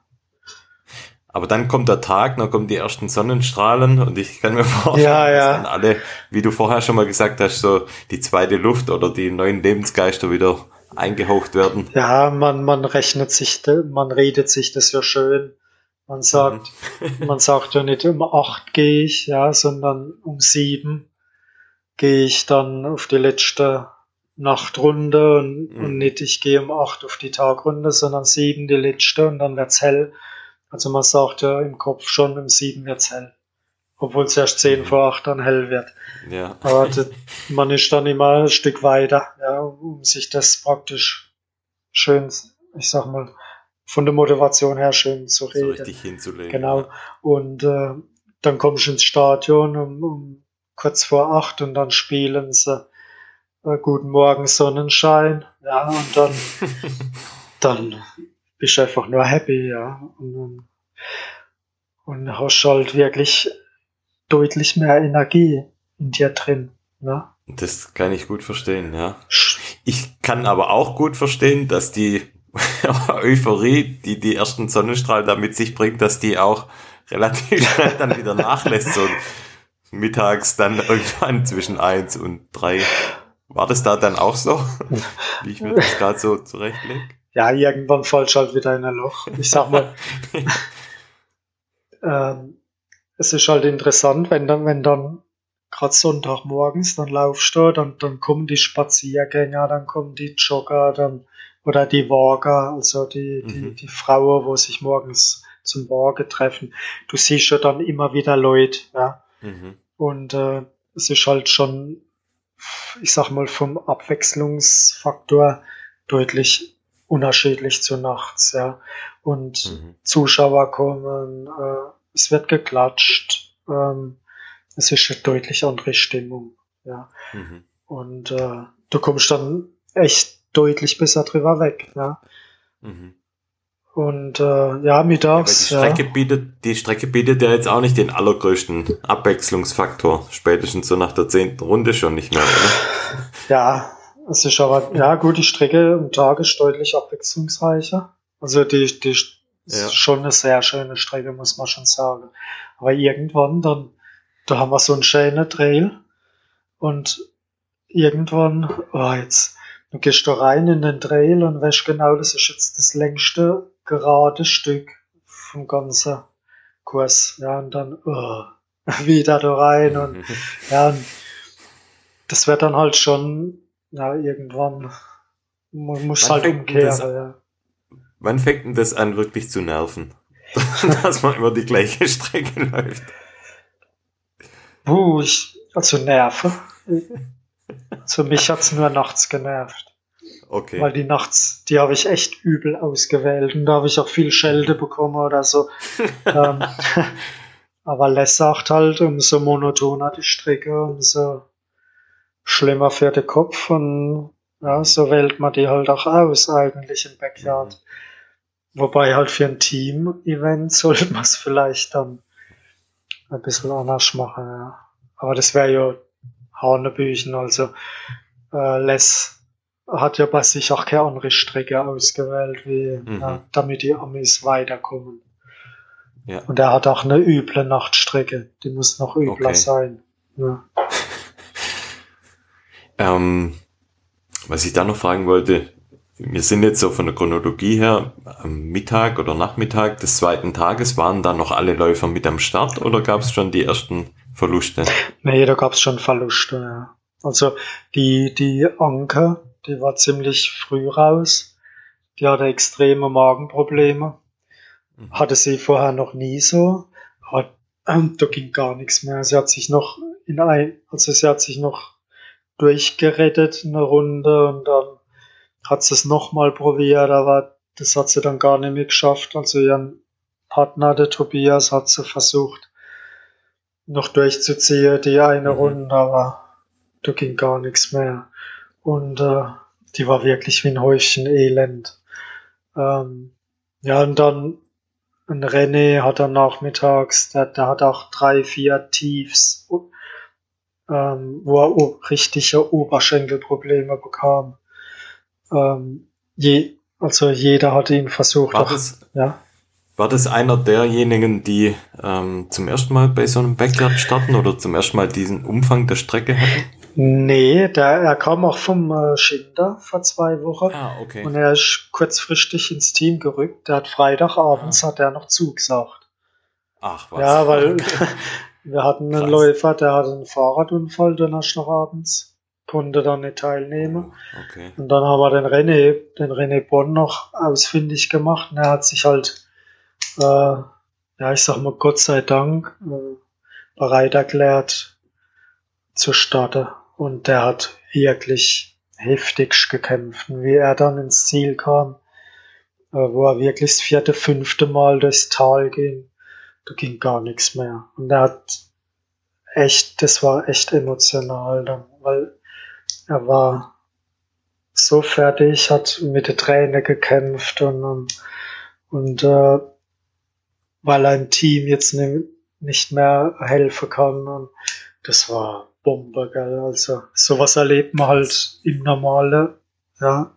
Aber dann kommt der Tag, dann kommen die ersten Sonnenstrahlen und ich kann mir vorstellen, Ja, ja. dass dann alle, wie du vorher schon mal gesagt hast, so die zweite Luft oder die neuen Lebensgeister wieder eingehaucht werden. Ja, man, man rechnet sich, man redet sich das ja schön. Man sagt, man sagt ja nicht um acht gehe ich, ja, sondern um sieben gehe ich dann auf die letzte Nachtrunde und, Mhm. und nicht ich gehe um acht auf die Tagrunde, sondern sieben die letzte und dann wird's hell. Also man sagt ja im Kopf schon um sieben wird's hell. Obwohl es erst zehn Mhm. vor acht dann hell wird. Ja. Aber das, man ist dann immer ein Stück weiter, ja, um sich das praktisch schön, ich sag mal, von der Motivation her schön zu so reden. richtig hinzulegen. Genau. Und äh, dann kommst du ins Stadion um, um kurz vor acht und dann spielen sie Guten Morgen Sonnenschein. Ja, und dann, dann bist du einfach nur happy, ja. Und, und hast halt wirklich deutlich mehr Energie in dir drin. Ne? Das kann ich gut verstehen, ja. Ich kann aber auch gut verstehen, dass die Euphorie, die die ersten Sonnenstrahlen da mit sich bringt, dass die auch relativ schnell dann wieder nachlässt. So mittags dann irgendwann zwischen eins und drei. War das da dann auch so? Wie ich mir das gerade so zurechtlege? Ja, irgendwann fällst du halt wieder in ein Loch. Ich sag mal, ähm, es ist halt interessant, wenn dann, wenn dann gerade Sonntagmorgens, dann laufst du, dann, dann kommen die Spaziergänger, dann kommen die Jogger, dann, oder die Walker, also die, die, Mhm. die Frauen, wo sich morgens zum Walken treffen. Du siehst ja dann immer wieder Leute, ja. Mhm. Und äh, es ist halt schon, ich sag mal, vom Abwechslungsfaktor deutlich unterschiedlich zu nachts, ja. Und Mhm. Zuschauer kommen, äh, es wird geklatscht, ähm, es ist eine deutlich andere Stimmung, ja. Mhm. Und äh, du kommst dann echt deutlich besser drüber weg, ja. Mhm. Und äh, ja, Ja, weil die mittags, ja, Strecke bietet, die Strecke bietet ja jetzt auch nicht den allergrößten Abwechslungsfaktor. Spätestens so nach der zehnten Runde schon nicht mehr, oder? ja, es ist aber, ja gut, die Strecke am Tag ist deutlich abwechslungsreicher. Also die, die ist Ja. schon eine sehr schöne Strecke, muss man schon sagen. Aber irgendwann dann, da haben wir so einen schönen Trail und irgendwann, oh jetzt, du gehst da rein in den Trail und weißt genau, das ist jetzt das längste gerade Stück vom ganzen Kurs. Ja, und dann oh, wieder da rein und ja, und das wird dann halt schon, ja, irgendwann, man muss Wann halt umkehren, das ja. Wann fängt denn das an, wirklich zu nerven? Dass man immer die gleiche Strecke läuft. Puh, ich, also Nerven. Also mich hat's nur nachts genervt. Okay. Weil die nachts, die habe ich echt übel ausgewählt und da habe ich auch viel Schelde bekommen oder so. ähm, aber Les sagt halt, umso monotoner die Strecke, umso schlimmer für den Kopf und ja, so wählt man die halt auch aus eigentlich im Backyard. Wobei halt für ein Team-Event sollte man es vielleicht dann ein bisschen anders machen, ja. Aber das wäre ja Hanebüchen, also äh, Les hat ja bei sich auch keine andere Strecke ausgewählt, wie, Mhm. ja, damit die Amis weiterkommen. Ja. Und er hat auch eine üble Nachtstrecke, die muss noch übler Okay. sein. Ja. Ähm, was ich da noch fragen wollte, wir sind jetzt so von der Chronologie her am Mittag oder Nachmittag des zweiten Tages. Waren da noch alle Läufer mit am Start oder gab es schon die ersten Verluste? Nee, da gab es schon Verluste, ja. Also die, die Anke, die war ziemlich früh raus. Die hatte extreme Magenprobleme. Mhm. Hatte sie vorher noch nie so. Aber, ähm, da ging gar nichts mehr. Sie hat sich noch in ein, also sie hat sich noch durchgerettet eine Runde und dann hat sie es nochmal probiert, aber das hat sie dann gar nicht mehr geschafft. Also ihren Partner, der Tobias, hat sie versucht noch durchzuziehen, die eine mhm. Runde, aber da ging gar nichts mehr. Und äh, die war wirklich wie ein Häufchen Elend. Ähm, ja, und dann ein René hat dann nachmittags, der, der hat auch drei, vier Tiefs, ähm, wo er richtige Oberschenkelprobleme bekam. Ähm, je, also jeder hat ihn versucht. War, auch, das, ja? war das einer derjenigen, die ähm, zum ersten Mal bei so einem Backyard starten oder zum ersten Mal diesen Umfang der Strecke hatten? Nee, der, er kam auch vom äh, Schinder vor zwei Wochen. Ah, okay. Und er ist kurzfristig ins Team gerückt. Der hat Freitagabends ah. hat er noch zugesagt. Ach, was? Ja, weil okay. wir hatten einen Krass. Läufer, der hatte einen Fahrradunfall Donnerstagabends. Konnte dann nicht teilnehmen. Okay. Und dann haben wir den René, den René Bonn noch ausfindig gemacht. Und er hat sich halt, äh, ja, ich sag mal, Gott sei Dank, äh, bereit erklärt, zu starten. Und der hat wirklich heftig gekämpft. wie er dann ins Ziel kam, wo er wirklich das vierte, fünfte Mal durchs Tal ging, da ging gar nichts mehr. Und er hat echt, das war echt emotional dann, weil er war so fertig, hat mit der Träne gekämpft und, und, und äh, weil ein Team jetzt nicht mehr helfen kann und das war Bombe, gell? Also sowas erlebt man halt im normalen, ja,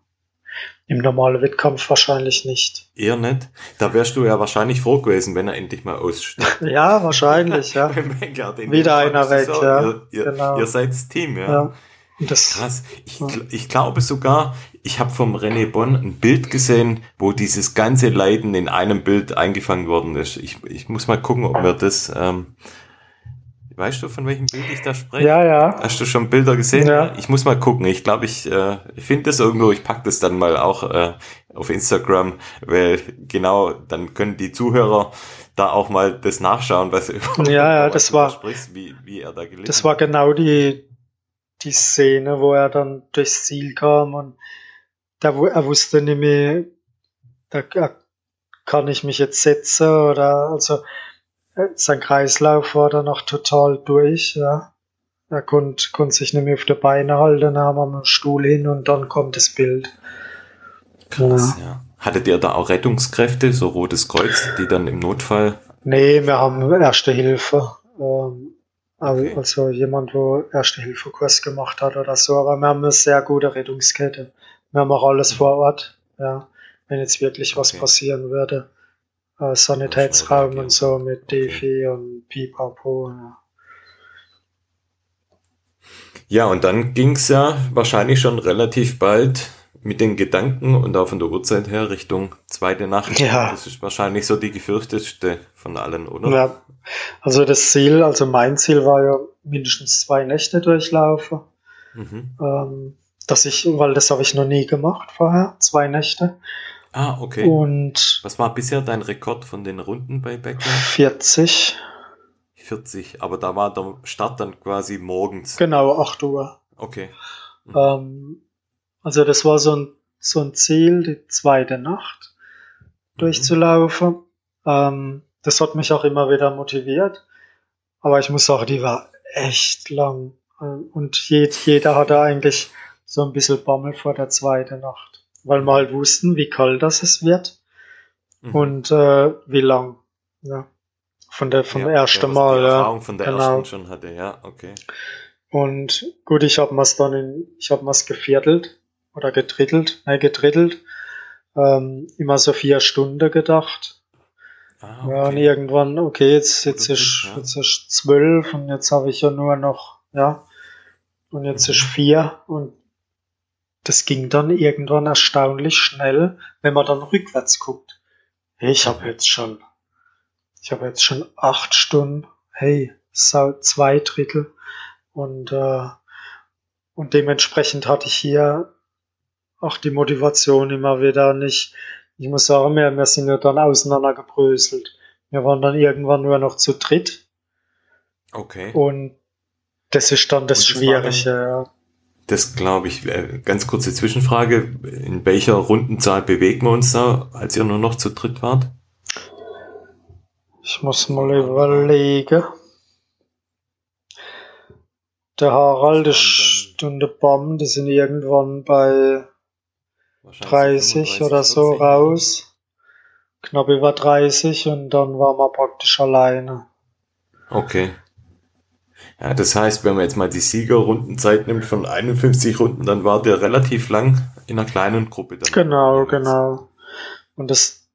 im normalen Wettkampf wahrscheinlich nicht. Eher nicht. Da wärst du ja wahrscheinlich froh gewesen, wenn er endlich mal aussteigt. ja, wahrscheinlich, ja. Wieder einer weg, so, ja. Ihr, ihr, genau. ihr seid das Team, ja. ja. Das, Krass. Ich, ja. ich glaube sogar, ich habe vom René Bonn ein Bild gesehen, wo dieses ganze Leiden in einem Bild eingefangen worden ist. Ich, ich muss mal gucken, ob mir das ähm, Weißt du, von welchem Bild ich da spreche? Ja, ja. Hast du schon Bilder gesehen? Ja. Ich muss mal gucken. Ich glaube, ich, äh, finde das irgendwo. Ich pack das dann mal auch äh, auf Instagram, weil genau, dann können die Zuhörer da auch mal das nachschauen, was ja, ja, das war, sprichst, wie, wie er da gelitten Das war genau die, die Szene, wo er dann durchs Ziel kam und da, er wusste nicht mehr, da kann ich mich jetzt setzen oder also sein Kreislauf war dann noch total durch, ja. Er konnte, konnte sich nicht mehr auf die Beine halten, dann haben wir einen Stuhl hin und dann kommt das Bild. Krass, ja. ja. Hattet ihr da auch Rettungskräfte, so Rotes Kreuz, die dann im Notfall? Nee, wir haben Erste Hilfe. Ähm, okay. Also jemand, wo Erste Hilfe Kurs gemacht hat oder so, aber wir haben eine sehr gute Rettungskette. Wir haben auch alles mhm. vor Ort, ja. Wenn jetzt wirklich was passieren würde äh, Sanitätsraum und so mit Defi und Pipapo. Ja. Ja, und dann ging's ja wahrscheinlich schon relativ bald mit den Gedanken und auch von der Uhrzeit her Richtung zweite Nacht. Ja. Das ist wahrscheinlich so die gefürchtetste von allen, oder? Ja. Also das Ziel, also mein Ziel war ja mindestens zwei Nächte durchlaufen. Mhm. Ähm, dass ich, weil das habe ich noch nie gemacht vorher, zwei Nächte. Ah, okay. Und was war bisher dein Rekord von den Runden bei Backyard? 40. 40, aber da war der Start dann quasi morgens. Genau, 8 Uhr. Okay. Mhm. Ähm, also das war so ein, so ein Ziel, die zweite Nacht durchzulaufen. Mhm. Ähm, das hat mich auch immer wieder motiviert. Aber ich muss sagen, die war echt lang. Und jeder hatte eigentlich so ein bisschen Bammel vor der zweiten Nacht weil wir halt wussten, wie kalt das es wird mhm. und äh, wie lang. Ja. Von der vom ja, ersten ja, Mal. Die Erfahrung von der genau. ersten schon hatte, ja, okay. Und gut, ich habe mir's dann in, ich habe mir's geviertelt oder gedrittelt, nein, gedrittelt. Ähm, immer so vier Stunden gedacht. Ah, okay. Ja, und irgendwann, okay, jetzt, jetzt ist, ja. jetzt ist zwölf und jetzt habe ich ja nur noch, ja, und jetzt mhm. ist vier und das ging dann irgendwann erstaunlich schnell, wenn man dann rückwärts guckt. Hey, ich habe jetzt schon, ich habe jetzt schon acht Stunden, hey, zwei Drittel und äh, und dementsprechend hatte ich hier auch die Motivation immer wieder nicht. Ich muss sagen, wir, wir sind ja dann auseinandergebröselt. Wir waren dann irgendwann nur noch zu dritt. Okay. Und das ist dann das, das Schwierige, ja. Das glaube ich. Äh, ganz kurze Zwischenfrage. In welcher Rundenzahl bewegen wir uns da, als ihr nur noch zu dritt wart? Ich muss mal überlegen. Der Harald ist und der Bam, die sind irgendwann bei 30 oder so raus. Knapp über 30 und dann waren wir praktisch alleine. Okay. Ja, das heißt, wenn man jetzt mal die Siegerrundenzeit nimmt von 51 Runden, dann war der relativ lang in einer kleinen Gruppe. Dann genau, genau. Und das,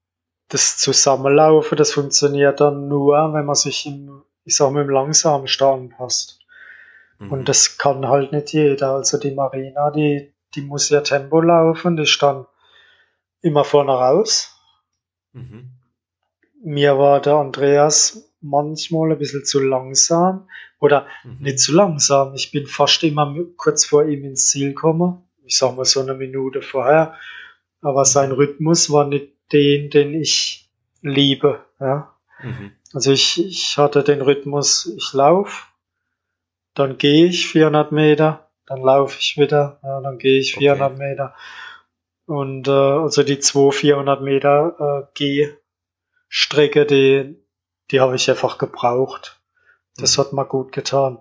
das Zusammenlaufen, das funktioniert dann nur, wenn man sich im, ich sag mal, im langsamen Stand passt. Mhm. Und das kann halt nicht jeder. Also die Marina, die, die muss ja Tempo laufen, die ist dann immer vorne raus. Mhm. Mir war der Andreas manchmal ein bisschen zu langsam oder mhm. nicht zu langsam. Ich bin fast immer kurz vor ihm ins Ziel gekommen. Ich sag mal so eine Minute vorher. Aber sein Rhythmus war nicht den, den ich liebe. Ja. Mhm. Also ich, ich hatte den Rhythmus, ich laufe, dann gehe ich 400 Meter, dann laufe ich wieder, ja, dann gehe ich 400 okay. Meter. Und äh, also die 2 400 Meter äh, Gehstrecke, die, die habe ich einfach gebraucht. Das hat mir gut getan.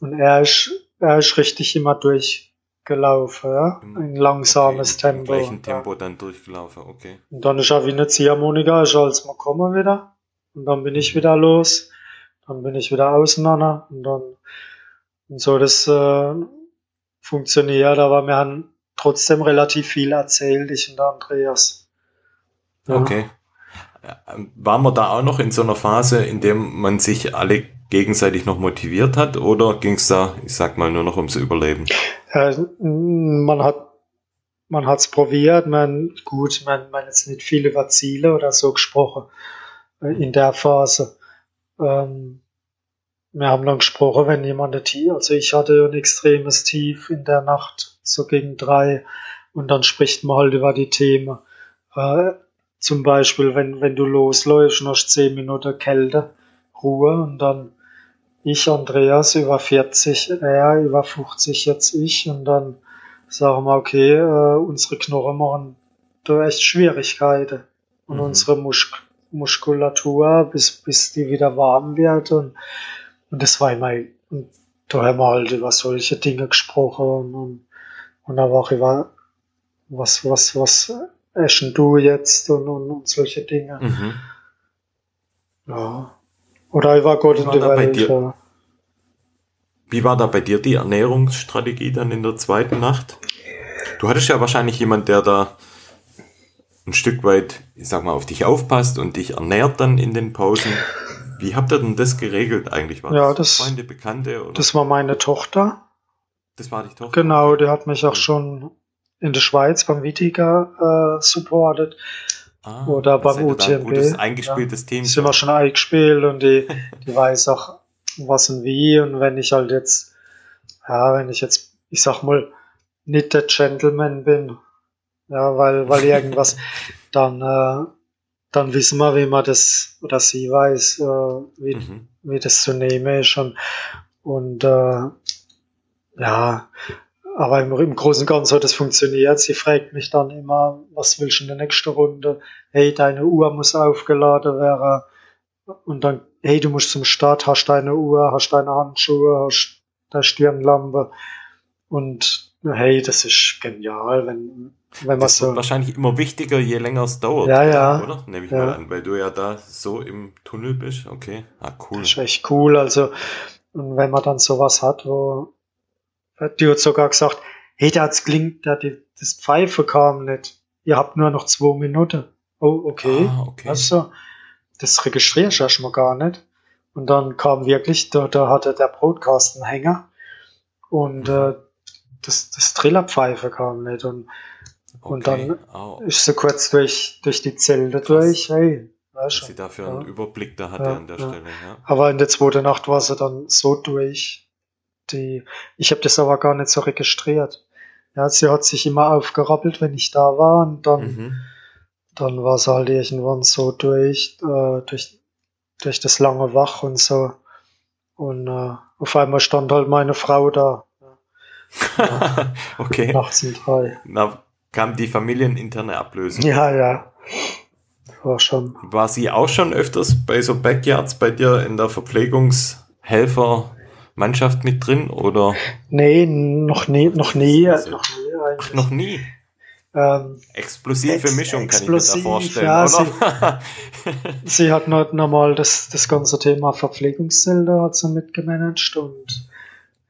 Und er ist, er ist richtig immer durchgelaufen, ja? Ein langsames okay, Tempo. Im gleichen Tempo ja. dann durchgelaufen, okay. Und dann ist er wie eine Ziehharmonika, ist als wir kommen wieder. Und dann bin ich wieder los. Dann bin ich wieder auseinander. Und dann, und so, das äh, funktioniert, aber wir haben trotzdem relativ viel erzählt, ich und der Andreas. Ja. Okay. Waren wir da auch noch in so einer Phase, in dem man sich alle gegenseitig noch motiviert hat oder ging es da, ich sag mal, nur noch ums Überleben? Äh, man hat man hat's probiert, man gut, man man jetzt nicht viel über Ziele oder so gesprochen äh, in der Phase. Ähm, wir haben dann gesprochen, wenn jemand ein Tief, also ich hatte ein extremes Tief in der Nacht, so gegen drei, und dann spricht man halt über die Themen. Äh, zum Beispiel, wenn, wenn du losläufst hast zehn Minuten Kälte, Ruhe und dann ich, Andreas, über 40, er über 50, jetzt ich und dann sagen wir, okay, äh, unsere Knochen machen da echt Schwierigkeiten und mhm. unsere Mus Muskulatur, bis, bis die wieder warm wird und, und das war immer, und da haben wir halt über solche Dinge gesprochen und, und da war auch über was, was, was essen du jetzt und, und, und solche Dinge. Mhm. Ja. Oder ich war Gott in der Welt. Ja. Wie war da bei dir die Ernährungsstrategie dann in der zweiten Nacht? Du hattest ja wahrscheinlich jemand, der da ein Stück weit, ich sag mal, auf dich aufpasst und dich ernährt dann in den Pausen. Wie habt ihr denn das geregelt eigentlich? War ja, das, Freunde, Bekannte? Oder? Das war meine Tochter. Das war die Tochter? Genau, die hat mich auch schon in der Schweiz beim Wittiger äh, supportet. Ah, oder beim UTMB. Gutes eingespieltes ja, Team. Sind wir schon eingespielt und die, die weiß auch was und wie. Und wenn ich halt jetzt, ja, wenn ich jetzt, ich sag mal, nicht der Gentleman bin, ja, weil, weil irgendwas, dann, äh, dann wissen wir, wie man das, oder sie weiß, äh, wie, mhm. wie das zu nehmen ist. Und, und äh, ja, aber im, im Großen und Ganzen hat es funktioniert. Sie fragt mich dann immer, was willst du in der nächsten Runde? Hey, deine Uhr muss aufgeladen werden. Und dann, hey, du musst zum Start, hast deine Uhr, hast deine Handschuhe, hast deine Stirnlampe. Und hey, das ist genial, wenn, wenn man das so. wahrscheinlich immer wichtiger, je länger es dauert. Ja, ja. Oder? Nehme ich ja. mal an, weil du ja da so im Tunnel bist. Okay. Ah, cool. Das ist echt cool. Also, und wenn man dann sowas hat, wo, die hat sogar gesagt, hey, hat's klingt, das Pfeife kam nicht. Ihr habt nur noch zwei Minuten. Oh, okay. Ah, okay. Also, das registrierst du erstmal gar nicht. Und dann kam wirklich, da, da hatte der Broadcast einen Hänger. Und äh, das, das Trillerpfeife kam nicht. Und, und Okay. dann Oh, ist sie kurz durch, durch die Zelte durch. Hey, weißt schon. sie dafür ja. einen Überblick da hatte Ja, an der ja. Stelle, ja. Aber in der zweiten Nacht war sie dann so durch. Die, ich habe das aber gar nicht so registriert. Ja, sie hat sich immer aufgerappelt, wenn ich da war und dann, Mhm. dann war sie halt irgendwann so durch, äh, durch, durch das lange Wach und so. Und äh, auf einmal stand halt meine Frau da, okay. nachts um drei. Na, kam die familieninterne Ablösung. Ja, ja. War schon. War sie auch schon öfters bei so Backyards bei dir in der Verpflegungshelfermannschaft mit drin oder Nee, noch nie, noch nie, Also- noch nie Ach, eigentlich. noch nie? Ähm, Explosive Ex- Mischung kann ich mir da vorstellen, ja, oder? Sie hat noch normal das, das ganze Thema Verpflegungszelte hat sie mitgemanagt und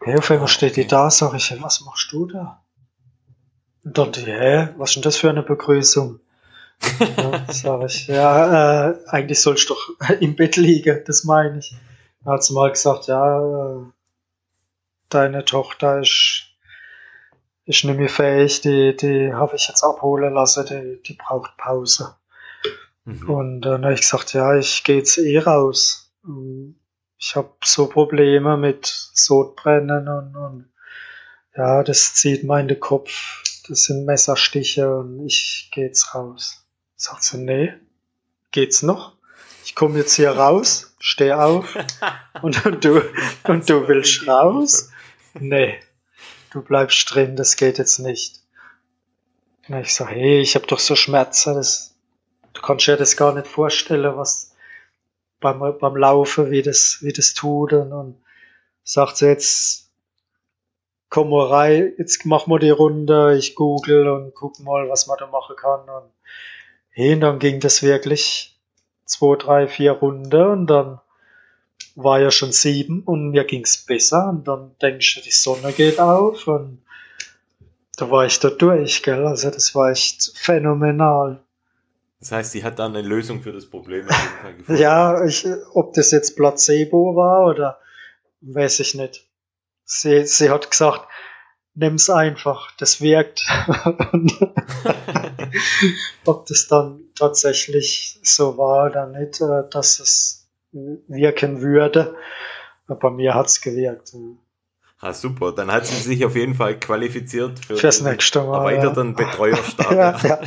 hey, auf einmal Ah, steht die da, sag ich, hey, was machst du da? Und dann die, hä, was ist denn das für eine Begrüßung? ja, sag ich, ja, äh, eigentlich sollst du doch im Bett liegen, das meine ich. Dann hat sie mal gesagt, ja, äh, deine Tochter ist, ist nicht mehr fähig, die, die habe ich jetzt abholen lassen, die, die braucht Pause. Mhm. Und dann habe ich gesagt, ja, ich gehe jetzt eh raus. Ähm, Ich habe so Probleme mit Sodbrennen und, und ja, das zieht mir in den Kopf. Das sind Messerstiche und ich gehe jetzt raus. Sagt sie, nee, geht's noch? Ich komme jetzt hier raus, steh auf und, und du und du willst raus? Nee, du bleibst drin, das geht jetzt nicht. Und ich sage, hey, ich habe doch so Schmerzen, das, du kannst dir das gar nicht vorstellen, was beim, beim Laufen, wie das, wie das tut. Und, und sagt sie jetzt, komm mal rein, jetzt machen wir die Runde, ich google und guck mal, was man da machen kann. Und, hey, und dann ging das wirklich zwei, drei, vier Runden und dann war ja schon sieben und mir ging's besser und dann denkst du, die Sonne geht auf und da war ich da durch, gell? Also das war echt phänomenal. Das heißt, sie hat da eine Lösung für das Problem gefunden. Ja, ich, ob das jetzt Placebo war oder weiß ich nicht. Sie, sie hat gesagt, nimm's einfach, das wirkt. Ob das dann tatsächlich so war oder nicht, äh, dass es wirken würde. Bei mir hat's gewirkt. Ah, super. Dann hat sie sich auf jeden Fall qualifiziert für Fürs den nächste Mal. erweiterten Betreuerstab. Ja, ja.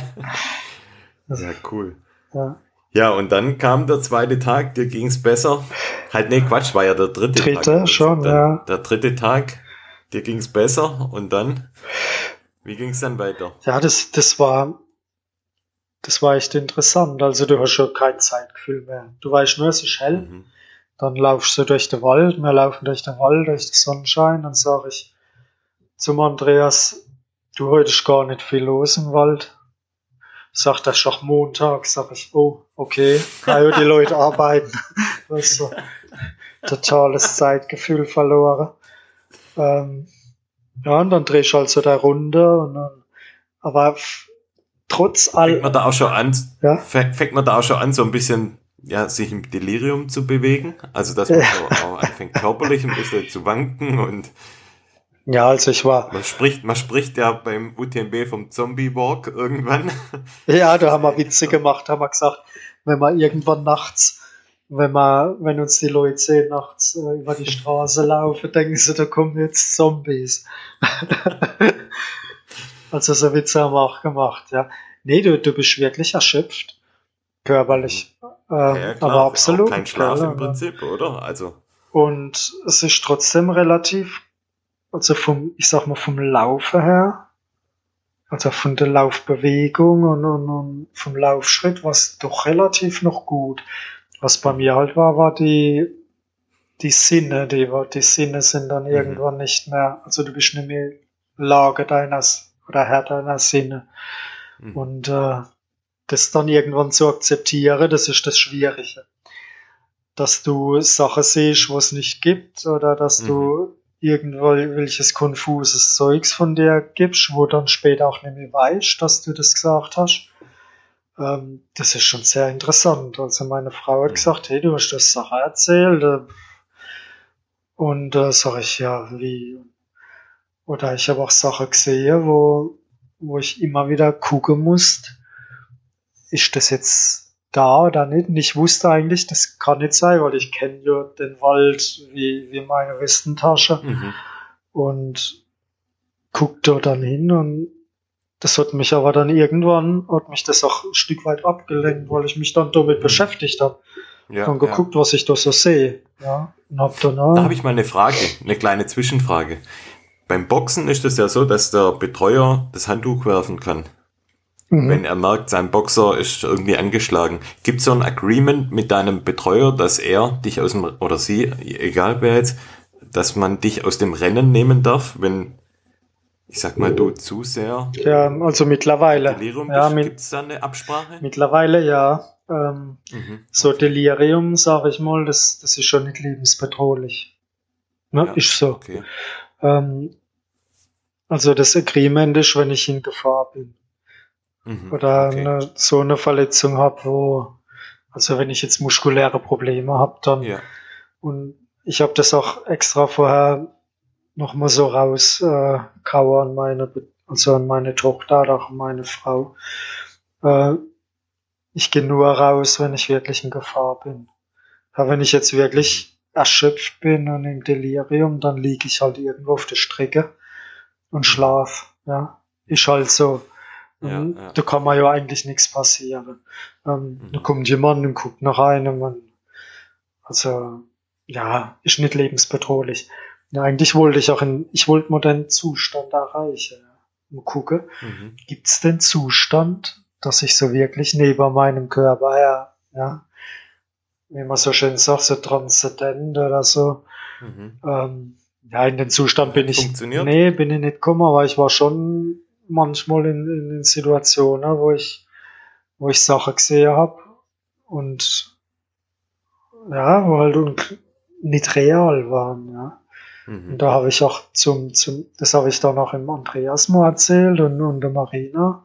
ja, ja, cool. ja. Ja, und dann kam der zweite Tag, dir ging's besser. Halt, nee, Quatsch, war ja der dritte, Dritte, Tag. schon, dann, ja. Der dritte Tag, dir ging's besser und dann, wie ging's dann weiter? Ja, das, das war, das war echt interessant. Also du hast schon kein Zeitgefühl mehr. Du weißt nur, es ist hell. Mhm. Dann laufst du durch den Wald. Wir laufen durch den Wald, durch den Sonnenschein. Dann sage ich zum Andreas, du heute ist gar nicht viel los im Wald. Sagt er, ist doch Montag. Sag ich, oh, okay, kann ja die Leute arbeiten. Weißt du, totales Zeitgefühl verloren. Ähm, ja, und dann dreh ich halt so der Runde und dann, aber trotz all, Fängt man da auch schon an, Ja. fä- fängt man da auch schon an, so ein bisschen, ja, sich im Delirium zu bewegen? Also, dass man so auch anfängt, körperlich ein bisschen zu wanken und ja, also ich war, man spricht, man spricht ja beim UTMB vom Zombie Walk irgendwann. Ja, da haben wir Witze gemacht, haben wir gesagt, wenn wir irgendwann nachts, wenn wir, wenn uns die Leute sehen, nachts äh, über die Straße laufen, denken sie, da kommen jetzt Zombies. also so Witze haben wir auch gemacht, ja. Nee, du, du bist wirklich erschöpft. Körperlich. Ähm, ja, klar, aber absolut. Kein Schlaf gell, im Prinzip, oder? Also, Und es ist trotzdem relativ, also vom, ich sag mal, vom Laufe her, also von der Laufbewegung und, und, und vom Laufschritt war es doch relativ noch gut. Was bei mir halt war, war die, die Sinne, die, die Sinne sind dann Mhm. irgendwann nicht mehr, also du bist nicht mehr Lage deines oder Herr deiner Sinne. mhm. Und äh, das dann irgendwann zu akzeptieren, das ist das Schwierige. Dass du Sachen siehst, wo es nicht gibt, oder dass Mhm. du irgendwelches konfuses Zeugs von dir gibst, wo dann später auch nicht mehr weißt, dass du das gesagt hast. Ähm, das ist schon sehr interessant. Also meine Frau hat Mhm. gesagt, hey, du hast das Sache erzählt. äh, Und äh, sag ich, ja, wie? Oder ich habe auch Sachen gesehen, wo, wo ich immer wieder gucken musste, ist das jetzt da oder nicht? Und ich wusste eigentlich, das kann nicht sein, weil ich kenne ja den Wald wie, wie meine Westentasche Mhm. und guckte dann hin und das hat mich aber dann irgendwann, hat mich das auch ein Stück weit abgelenkt, weil ich mich dann damit beschäftigt habe Ja, und ja. geguckt, was ich da so sehe. Ja, und hab dann, Da habe ich mal eine Frage, eine kleine Zwischenfrage. Beim Boxen ist es ja so, dass der Betreuer das Handtuch werfen kann, mhm. wenn er merkt, sein Boxer ist irgendwie angeschlagen. Gibt es so ein Agreement mit deinem Betreuer, dass er dich aus dem, oder sie, egal wer jetzt, dass man dich aus dem Rennen nehmen darf, wenn, ich sag mal, du zu sehr ja, also mittlerweile. Delirium Ja, mit, Gibt es da eine Absprache? mittlerweile ja. Ähm, Mhm. so Delirium, sage ich mal, das, das ist schon nicht lebensbedrohlich. Ne? Ja, Ist so. Okay. Ähm, also das Agreement ist, wenn ich in Gefahr bin. Mhm. oder okay. eine, so eine Verletzung habe, wo, also wenn ich jetzt muskuläre Probleme habe, dann Ja. und ich habe das auch extra vorher nochmal so raus äh, kaue an meine, also an meine Tochter oder auch an meine Frau. Äh, ich gehe nur raus, wenn ich wirklich in Gefahr bin. Aber wenn ich jetzt wirklich erschöpft bin und im Delirium, dann liege ich halt irgendwo auf der Strecke und schlaf. Ja, ist halt so. Ja, Mhm. ja. Da kann man ja eigentlich nichts passieren. Ähm, Mhm. Da kommt jemand und guckt nach einem. Und also, ja, ist nicht lebensbedrohlich. Ja, eigentlich wollte ich auch in, ich wollte mal den Zustand erreichen. Und gucke, Mhm. gibt's den Zustand, dass ich so wirklich neben meinem Körper her, ja, wie man so schön sagt, so transzendent oder so, Mhm. ähm, ja, in den Zustand bin ich, funktioniert? nee, bin ich nicht gekommen, aber ich war schon manchmal in, in, in Situationen, wo ich, wo ich Sachen gesehen habe und ja, wo halt nicht real waren, ja. Mhm. Und da habe ich auch zum, zum, das habe ich dann auch im Andreas mal erzählt und, und der Marina.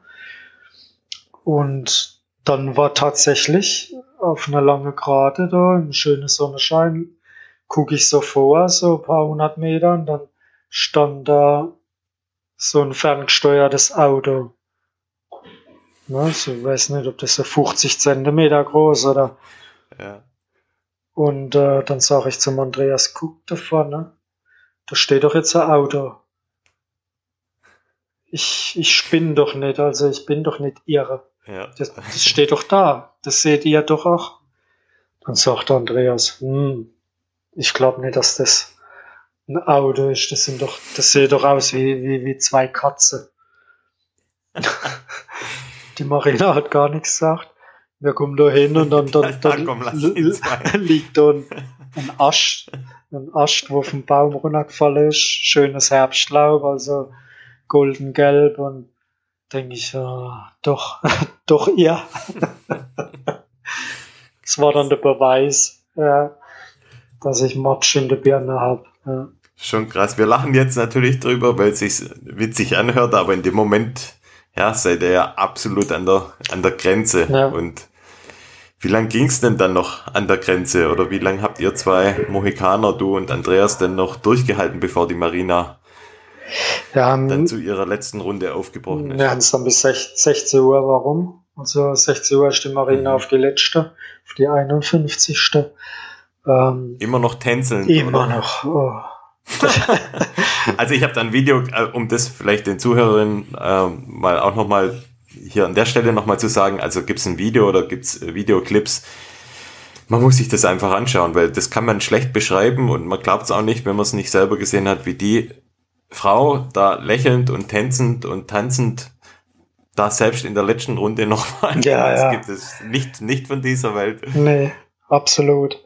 Und dann war tatsächlich auf einer langen Gerade da, im schönen Sonnenschein, gucke ich so vor, so ein paar hundert Meter, und dann stand da so ein ferngesteuertes Auto. Ne, so, ich weiß nicht, ob das so 50 Zentimeter groß oder. Ja. Und äh, dann sage ich zum Andreas, guck da vorne, da steht doch jetzt ein Auto. Ich, ich spinne doch nicht, also ich bin doch nicht irre. Ja. Das, das steht doch da. Das seht ihr doch auch. Dann sagt Andreas, hm, ich glaube nicht, dass das ein Auto ist. Das sind doch, das sieht doch aus wie, wie, wie zwei Katzen. Die Marina hat gar nichts gesagt. Wir kommen da hin und dann, dann, dann zwei. liegt da ein, ein Ast, ein Ast, wo vom Baum runtergefallen ist. Schönes Herbstlaub, also golden-gelb und denke ich, ja, doch, doch ihr. das war dann der Beweis, ja, dass ich Matsch in der Birne habe. Ja. Schon krass. Wir lachen jetzt natürlich drüber, weil es sich witzig anhört, aber in dem Moment, ja, seid ihr ja absolut an der, an der Grenze. Ja. Und wie lang ging's denn dann noch an der Grenze? Oder wie lang habt ihr zwei Mohikaner, du und Andreas, denn noch durchgehalten, bevor die Marina haben, dann zu ihrer letzten Runde aufgebrochen ist? wir haben es dann bis 16 16 Uhr. Warum? Also 16 Uhr ist die Marina Mhm. auf die letzte, auf die 51. Ähm, Immer noch tänzelnd, immer oder? noch. Oh. Also ich habe da ein Video, äh, um das vielleicht den Zuhörerinnen ähm, mal auch nochmal hier an der Stelle nochmal zu sagen, also gibt's ein Video oder gibt's äh, Videoclips, man muss sich das einfach anschauen, weil das kann man schlecht beschreiben und man glaubt es auch nicht, wenn man es nicht selber gesehen hat, wie die Frau da lächelnd und tänzend und tanzend da selbst in der letzten Runde nochmal Ja, das ja. gibt es nicht, nicht von dieser Welt. Nee, absolut.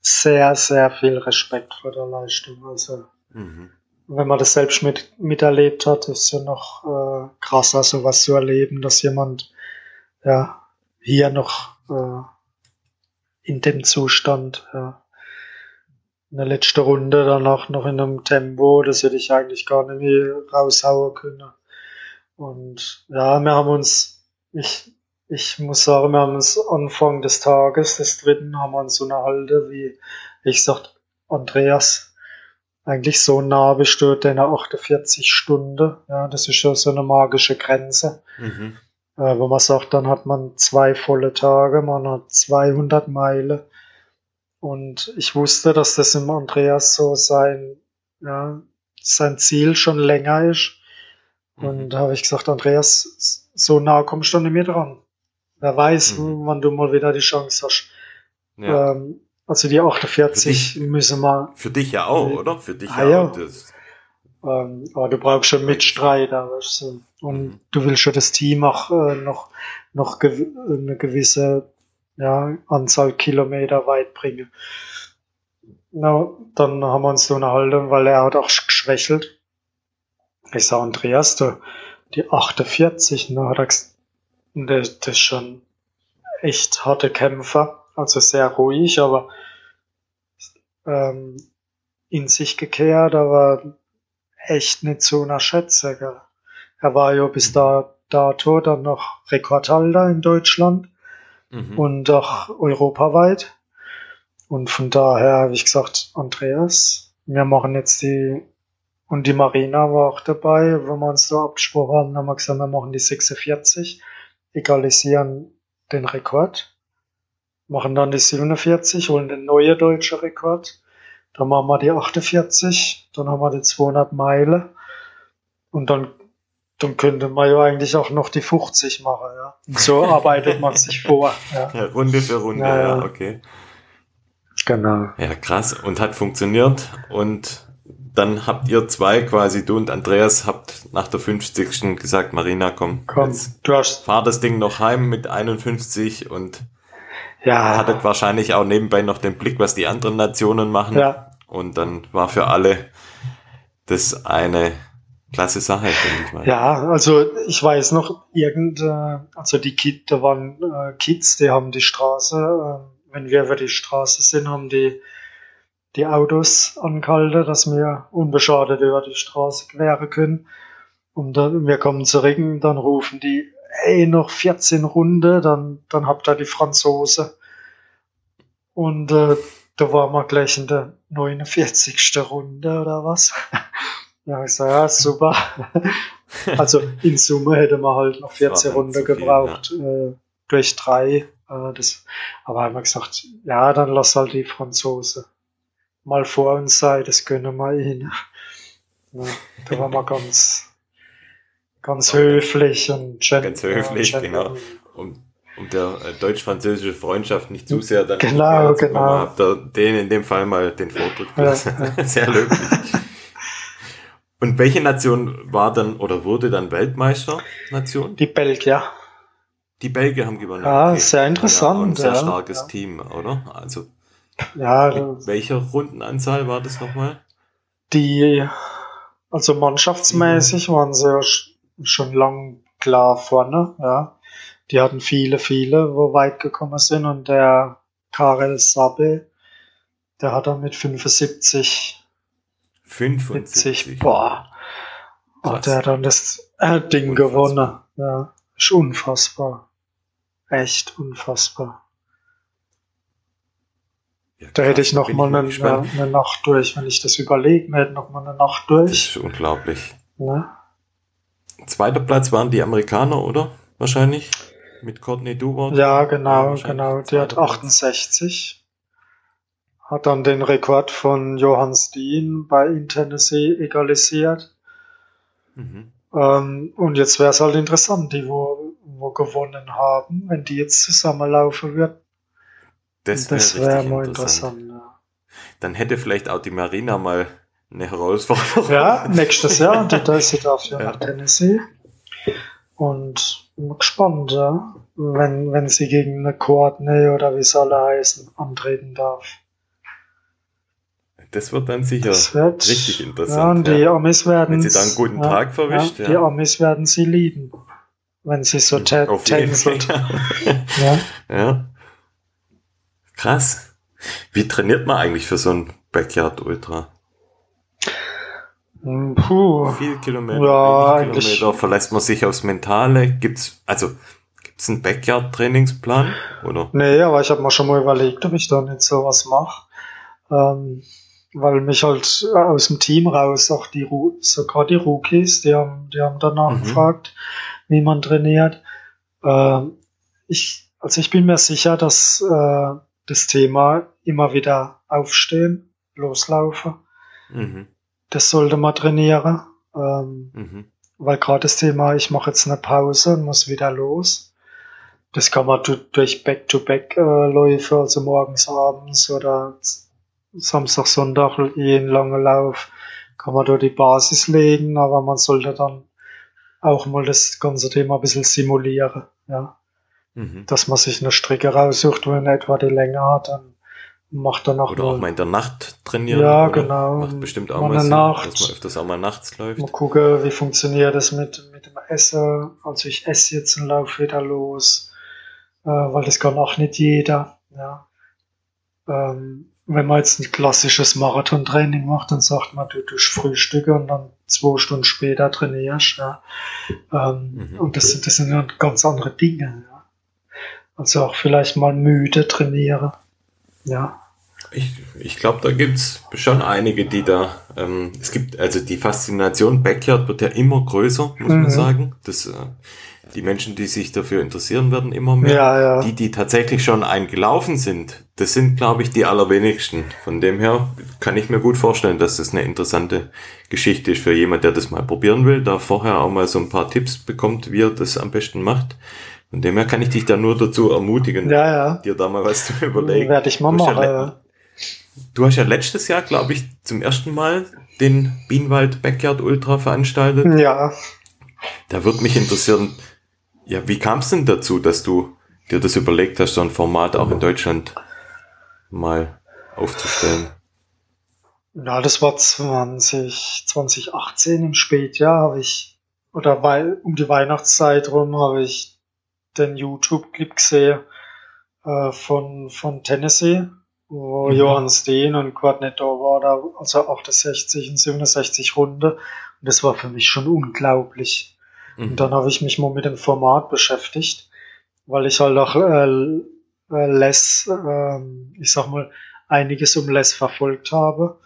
Sehr, sehr viel Respekt vor der Leistung. Also, Mhm. wenn man das selbst mit, miterlebt hat, ist ja noch äh, krasser, sowas zu erleben, dass jemand ja hier noch äh, in dem Zustand ja, eine letzte Runde danach noch in einem Tempo, das hätte ich eigentlich gar nicht mehr raushauen können. Und ja, wir haben uns, ich, ich muss sagen, wir haben uns Anfang des Tages, des dritten, haben wir uns unterhalten, wie ich sagt, Andreas, eigentlich so nah du deiner 48 Stunden. Ja, das ist schon so eine magische Grenze. Mhm. Äh, wo man sagt, dann hat man zwei volle Tage, man hat 200 Meilen. Und ich wusste, dass das im Andreas so sein, ja, sein Ziel schon länger ist. Und Mhm. da habe ich gesagt, Andreas, so nah kommst du nicht mehr dran. Wer weiß, Mhm. wann du mal wieder die Chance hast. Ja. Ähm, also die 48 müssen wir, Für dich ja auch, oder? Für dich Ah, ja ja. auch. Das, ähm, aber du brauchst schon Mitstreiter, weißt du. Und Mhm. du willst schon das Team auch äh, noch, noch gew eine gewisse ja, Anzahl Kilometer weit bringen. Na, dann haben wir uns so unterhalten, weil er hat auch geschwächelt. Ich sag, Andreas, du, die 48, ne, hat er gesagt, das ist schon echt harte Kämpfer, also sehr ruhig, aber ähm, in sich gekehrt, aber echt nicht zu unterschätzen. Gell. Er war ja bis da, dato dann noch Rekordhalter in Deutschland mhm. und auch europaweit. Und von daher habe ich gesagt, Andreas, wir machen jetzt die, und die Marina war auch dabei, wenn wir uns so abgesprochen haben, haben wir gesagt, wir machen die 46, egalisieren den Rekord, machen dann die 47, holen den neuen deutschen Rekord, dann machen wir die 48, dann haben wir die 200 Meilen und dann, dann könnte man ja eigentlich auch noch die 50 machen, ja. So arbeitet man sich vor, ja. ja, Runde für Runde, Ja, ja, ja. okay. Genau. Ja, krass. Und hat funktioniert. Und dann habt ihr zwei quasi, du und Andreas, habt nach der 50. gesagt, Marina, komm, Komm, jetzt du hast, fahr das Ding noch heim mit 51 und ja, hattet wahrscheinlich auch nebenbei noch den Blick, was die anderen Nationen machen. ja, Und dann war für alle das eine klasse Sache, denke ich mal. ja, also ich weiß noch, irgend, äh, also die Kids, da waren äh, Kids, die haben die Straße, äh, wenn wir über die Straße sind, haben die die Autos angehalten, dass wir unbeschadet über die Straße queren können. Und dann, wir kommen zurück und dann rufen die, ey, noch 14 Runde, dann, dann habt ihr die Franzose. Und äh, da waren wir gleich in der 49. Runde oder was. Ja, ich sag, ja, super. Also in Summe hätte man halt noch Das war 14 dann Runden zu viel, gebraucht, äh, durch drei. Äh, das, aber haben wir gesagt, ja, dann lass halt die Franzose mal vor uns sein, das gönnen wir ihnen. Ja, da waren wir ganz, ganz höflich und gen- Ganz höflich, ja, genau. Um, um der äh, deutsch-französische Freundschaft nicht zu sehr dann Genau, genau. habt ihr den in dem Fall mal den Vortritt Ja, gelassen. Sehr löblich. Und welche Nation war dann oder wurde dann Weltmeister-Nation? Die Belgier. Die Belgier haben gewonnen. Ja, sehr interessant, Ja, ein sehr ja. starkes Ja. Team, oder? Also, Ja, mit welcher Rundenanzahl war das nochmal? Die, also mannschaftsmäßig waren sie schon lang klar vorne, ja. Die hatten viele, viele, wo weit gekommen sind und der Karel Sabbe, der hat dann mit 75, 75. 70, boah, Krass. hat er dann das äh, Ding Unfassbar. gewonnen, ja. Ist unfassbar. Echt unfassbar. Ja, Da hätte ich noch bin mal mal eine, eine Nacht durch, wenn ich das überlege, hätte noch mal eine Nacht Das durch. ist unglaublich. Ne? Zweiter Platz waren die Amerikaner, oder? Wahrscheinlich. Mit Courtney Duward. Ja, genau, genau. Die hat zweiter Platz. 68. Hat dann den Rekord von Johann Steen bei in Tennessee egalisiert. Mhm. Ähm, und jetzt wäre es halt interessant, die wo, wo gewonnen haben, wenn die jetzt zusammenlaufen wird. Das wäre wäre mal interessant. interessant. Dann hätte vielleicht auch die Marina mal eine Herausforderung. Ja, ja nächstes Jahr. Die da sie darf ja Ja. nach Tennessee. Und bin gespannt, ja, wenn, wenn sie gegen eine Courtney oder wie soll er heißen, antreten darf. Das wird dann sicher wird, richtig Ja, interessant. und die Ja, Amis werden. Wenn sie da einen guten Tag verwischt, Ja, ja. Die Amis werden sie lieben. Wenn sie so tä- Auf. Ja. ja. Krass. Wie trainiert man eigentlich für so ein Backyard Ultra? Hm, Puh. Viel Kilometer, Ja, Kilometer, verlässt man sich aufs Mentale? Gibt's, also, gibt's einen Backyard-Trainingsplan? Oder? Nee, aber ich habe mir schon mal überlegt, ob ich da nicht sowas mache. Ähm, weil mich halt aus dem Team raus auch die sogar die Rookies, die haben, die haben danach mhm. gefragt, wie man trainiert. Äh, ich, also ich bin mir sicher, dass äh, das Thema immer wieder aufstehen, loslaufen. Mhm. Das sollte man trainieren. Ähm, mhm. Weil gerade das Thema, ich mache jetzt eine Pause und muss wieder los. Das kann man durch Back-to-Back-Läufe, also morgens, abends oder Samstag, Sonntag, jeden langen Lauf, kann man da die Basis legen, aber man sollte dann auch mal das ganze Thema ein bisschen simulieren, ja. Mhm. Dass man sich eine Strecke raussucht, wo in etwa die Länge hat, dann macht dann auch Oder auch mal in der Nacht trainieren. Ja, genau. Macht bestimmt auch mal Sinn, Nacht, dass man öfters auch mal nachts läuft. Mal gucken, wie funktioniert das mit, mit dem Essen. Also ich esse jetzt einen Lauf wieder los, äh, weil das kann auch nicht jeder. Ja. Ähm, wenn man jetzt ein klassisches Marathontraining macht, dann sagt man, du durch Frühstücke und dann zwei Stunden später trainierst. Ja. Ähm, mhm. Und das sind, das sind ganz andere Dinge. Ja. Also auch vielleicht mal müde trainieren. Ja. Ich, ich glaube, da gibt's schon einige, die da, ähm, es gibt, also die Faszination Backyard wird ja immer größer, muss mhm. man sagen. Das, äh, die Menschen, die sich dafür interessieren, werden immer mehr. Ja, ja. Die, die tatsächlich schon eingelaufen sind, das sind, glaube ich, die allerwenigsten. Von dem her kann ich mir gut vorstellen, dass das eine interessante Geschichte ist für jemand, der das mal probieren will, da vorher auch mal so ein paar Tipps bekommt, wie er das am besten macht. Von dem her kann ich dich da nur dazu ermutigen, ja, ja. dir da mal was zu überlegen. Werde ich mal machen. Ja du hast ja letztes Jahr, glaube ich, zum ersten Mal den Bienenwald Backyard Ultra veranstaltet. Ja. Da würde mich interessieren, ja, wie kam es denn dazu, dass du dir das überlegt hast, so ein Format auch in Deutschland mal aufzustellen? Ja, das war 20, 2018 im Spätjahr habe ich, oder weil um die Weihnachtszeit rum habe ich den YouTube-Clip gesehen äh, von, von Tennessee, wo mhm. Johann Steen und Quad Netto war, da, also auch das 60 und 67 Runde. Und das war für mich schon unglaublich. Mhm. Und dann habe ich mich mal mit dem Format beschäftigt, weil ich halt auch äh, äh, Les, äh, ich sag mal, einiges um Les verfolgt habe.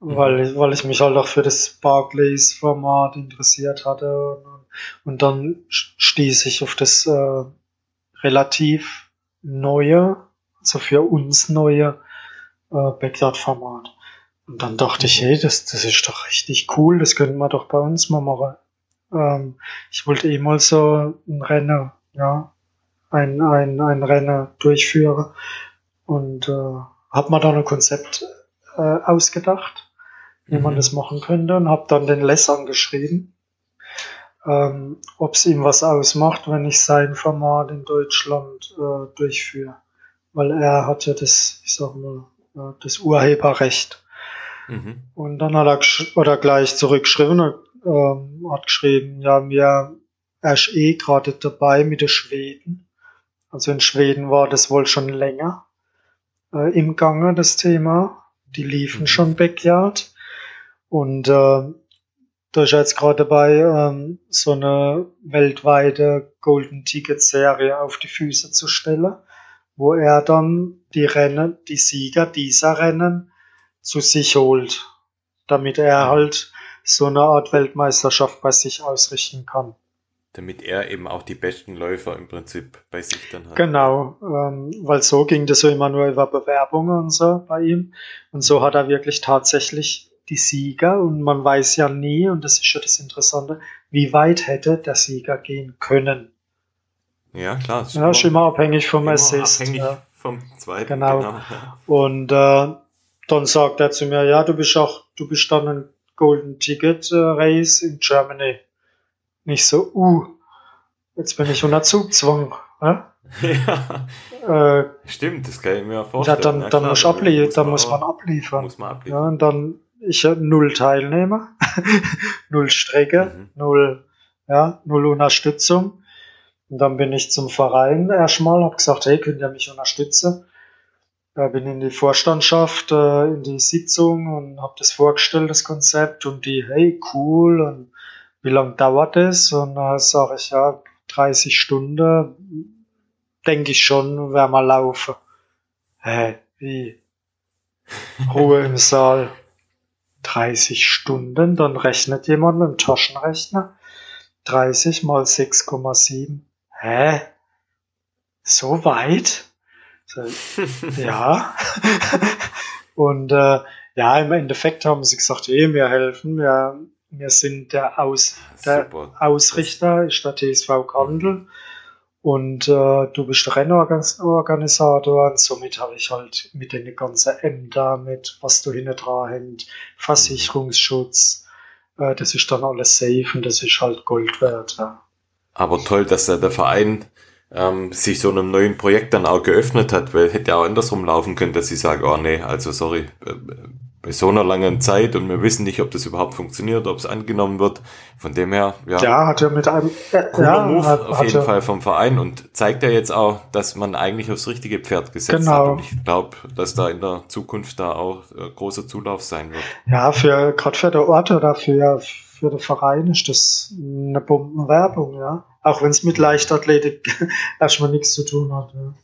Mhm. Weil, weil ich mich halt auch für das Barclays-Format interessiert hatte. Und, und dann stieß ich auf das äh, relativ neue, also für uns neue äh, Backyard-Format. Und dann dachte ich, hey, das, das ist doch richtig cool, das könnten wir doch bei uns mal machen. Ähm, ich wollte eh mal so ein Rennen, ja, ein, ein, ein Rennen durchführen und äh, habe mir dann ein Konzept äh, ausgedacht, wie mhm. man das machen könnte und habe dann den Les angeschrieben ähm, ob es ihm was ausmacht, wenn ich sein Format in Deutschland äh, durchführe. Weil er hat ja das, ich sag mal, äh, das Urheberrecht. Mhm. Und dann hat er oder gleich zurückgeschrieben, äh, hat geschrieben, ja, wir, er ist eh gerade dabei mit den Schweden. Also in Schweden war das wohl schon länger äh, im Gange, das Thema. Die liefen mhm. schon Backyard. Und äh, da ist jetzt gerade dabei, ähm, so eine weltweite Golden Ticket Serie auf die Füße zu stellen, wo er dann die Rennen, die Sieger dieser Rennen zu sich holt, damit er halt so eine Art Weltmeisterschaft bei sich ausrichten kann. Damit er eben auch die besten Läufer im Prinzip bei sich dann hat. Genau, ähm, weil so ging das so immer nur über Bewerbungen und so bei ihm. Und so hat er wirklich tatsächlich die Sieger und man weiß ja nie, und das ist ja das Interessante, wie weit hätte der Sieger gehen können. Ja, klar. Ist ja, ist immer abhängig vom Assist. Abhängig ja. vom zweiten. Genau. genau ja. Und äh, dann sagt er zu mir, ja, du bist auch, du bist dann ein Golden Ticket äh, Race in Germany. Nicht so, uh, jetzt bin ich unter Zugzwang. Äh? Ja. Äh, Stimmt, das kann ich mir vorstellen. Ja, dann, dann, klar, muss, ablie muss, dann muss man abliefern. Muss man abliefern. Ja, und dann ich habe null Teilnehmer, null Strecke, mhm. null, ja, null Unterstützung. Und dann bin ich zum Verein erstmal, habe gesagt, hey, könnt ihr mich unterstützen? Da bin in die Vorstandschaft, äh, in die Sitzung und habe das vorgestellt, das Konzept und die, hey, cool und wie lange dauert das? Und da sage ich, ja, 30 Stunden, denke ich schon, werden wir laufen. Hä, wie? Ruhe im Saal. 30 Stunden, dann rechnet jemand mit dem Taschenrechner. 30 mal 6,7. Hä? So weit? Ja. Und äh, ja, im Endeffekt haben sie gesagt, hey, wir helfen, wir, wir sind der, Aus, der Ausrichter, ist der TSV Kandel. Und äh, du bist Rennorganisator und somit habe ich halt mit den ganzen Ämtern, mit was du hinten dran hängt, Versicherungsschutz, äh, das ist dann alles safe und das ist halt Gold wert. Ja. Aber toll, dass der Verein ähm, sich so einem neuen Projekt dann auch geöffnet hat, weil hätte ja auch andersrum laufen können, dass sie sagen, oh nee, also sorry, äh, bei so einer langen Zeit und wir wissen nicht, ob das überhaupt funktioniert, ob es angenommen wird. Von dem her, ja. Ja, hat er mit einem äh, cooler ja, Move hat, auf jeden Fall vom Verein und zeigt ja jetzt auch, dass man eigentlich aufs richtige Pferd gesetzt genau. hat. Und ich glaube, dass da in der Zukunft da auch äh, großer Zulauf sein wird. Ja, für gerade für der Ort oder für, für den Verein ist das eine Bombenwerbung, ja. Auch wenn es mit Leichtathletik erstmal nichts zu tun hat. Ja.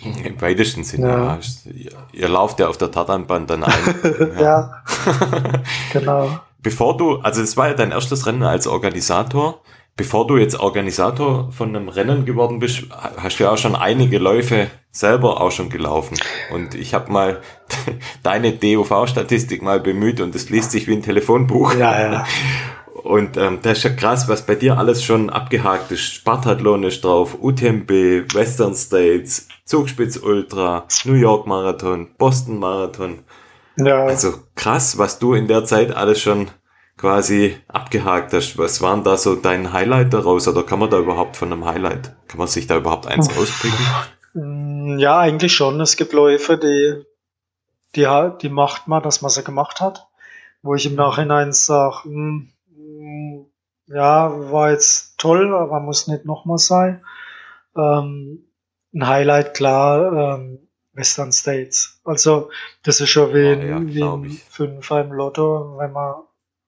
Im weitesten Sinne, ja. Ihr, ihr lauft ja auf der Tatanbahn dann ein. ja, ja. genau. Bevor du, also das war ja dein erstes Rennen als Organisator. Bevor du jetzt Organisator von einem Rennen geworden bist, hast du ja auch schon einige Läufe selber auch schon gelaufen. Und ich habe mal deine DOV-Statistik mal bemüht und das liest sich wie ein Telefonbuch. Ja, ja. Und ähm, das ist ja krass, was bei dir alles schon abgehakt ist. Spartathlon ist drauf, UTMB, Western States, Zugspitz Ultra, New York Marathon, Boston Marathon. Ja. Also krass, was du in der Zeit alles schon quasi abgehakt hast. Was waren da so dein Highlight daraus? Oder kann man da überhaupt von einem Highlight, kann man sich da überhaupt eins rauspicken? Mm, ja, eigentlich schon. Es gibt Läufe, die, die, die macht man, dass man sie gemacht hat. Wo ich im Nachhinein sage, hm, ja, war jetzt toll, aber muss nicht nochmal sein. Ähm, ein Highlight, klar, ähm, Western States. Also, das ist schon wie, oh, ja, wie ein Fünfer im Lotto, wenn man,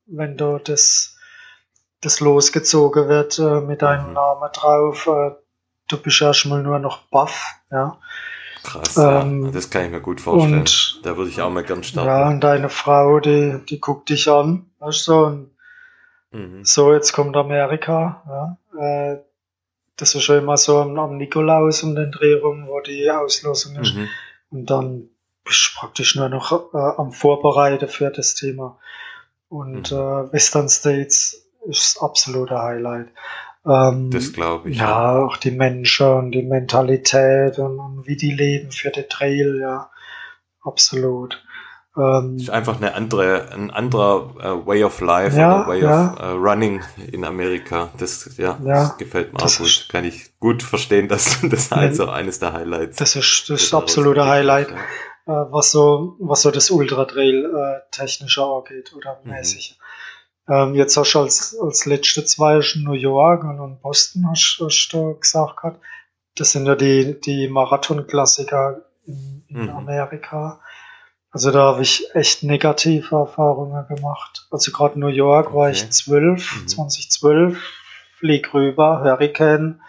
wenn da das, das losgezogen wird äh, mit deinem mhm. Namen drauf, äh, du bist erstmal nur noch baff, ja. Krass, ähm, ja, das kann ich mir gut vorstellen. Und, da würde ich auch mal gern starten. Ja, und deine Frau, die, die guckt dich an, weißt du, und Mhm. So, jetzt kommt Amerika. Ja. Äh, das ist schon immer so am, am Nikolaus um den Dreh rum, wo die Auslosung ist. Mhm. Und dann bist du praktisch nur noch äh, am Vorbereiten für das Thema. Und mhm. äh, Western States ist das absolute Highlight. Ähm, das glaube ich. Ja, auch die Menschen und die Mentalität und, und, wie die leben für den Trail, ja. Absolut. Ähm, ist einfach eine andere, ein anderer uh, Way of Life ja, oder Way ja. of uh, Running in Amerika. Das, ja, ja das gefällt mir auch gut. Ist, Kann ich gut verstehen, dass das also eines der Highlights. Das ist das ist absolute Highlight, ja. äh, was so was so das Ultra Trail äh, technischer angeht oder mhm. mäßig. Ähm, jetzt hast du als, als letzte zwei New York und, und Boston hast, hast du gesagt gehabt. Das sind ja die, die Marathon-Klassiker in, in mhm. Amerika. Also da habe ich echt negative Erfahrungen gemacht. Also gerade New York okay. war ich 12, mhm. 2012, flieg rüber, Hurricane,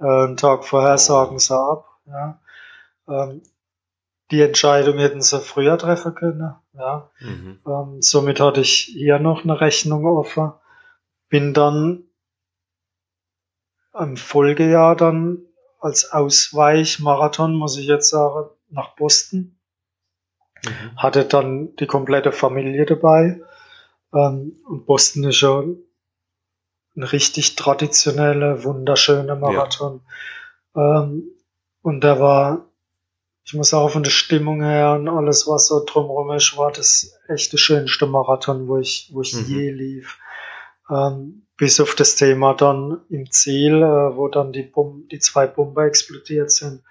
äh, einen Tag vorher oh. sagen sie ab. Ja. Ähm, die Entscheidung hätten sie früher treffen können. Ja. Mhm. Ähm, somit hatte ich hier noch eine Rechnung offen. Bin dann im Folgejahr dann als Ausweichmarathon, muss ich jetzt sagen, nach Boston Mhm. Hatte dann die komplette Familie dabei. Ähm, und Boston ist schon ein richtig traditioneller, wunderschöner Marathon. Ja. Ähm, und da war, ich muss auch von der Stimmung her und alles, was so drumherum ist, war das echt der schönste Marathon, wo ich, wo ich mhm. je lief. Ähm, bis auf das Thema dann im Ziel, äh, wo dann die, Bom die zwei Bomber explodiert sind.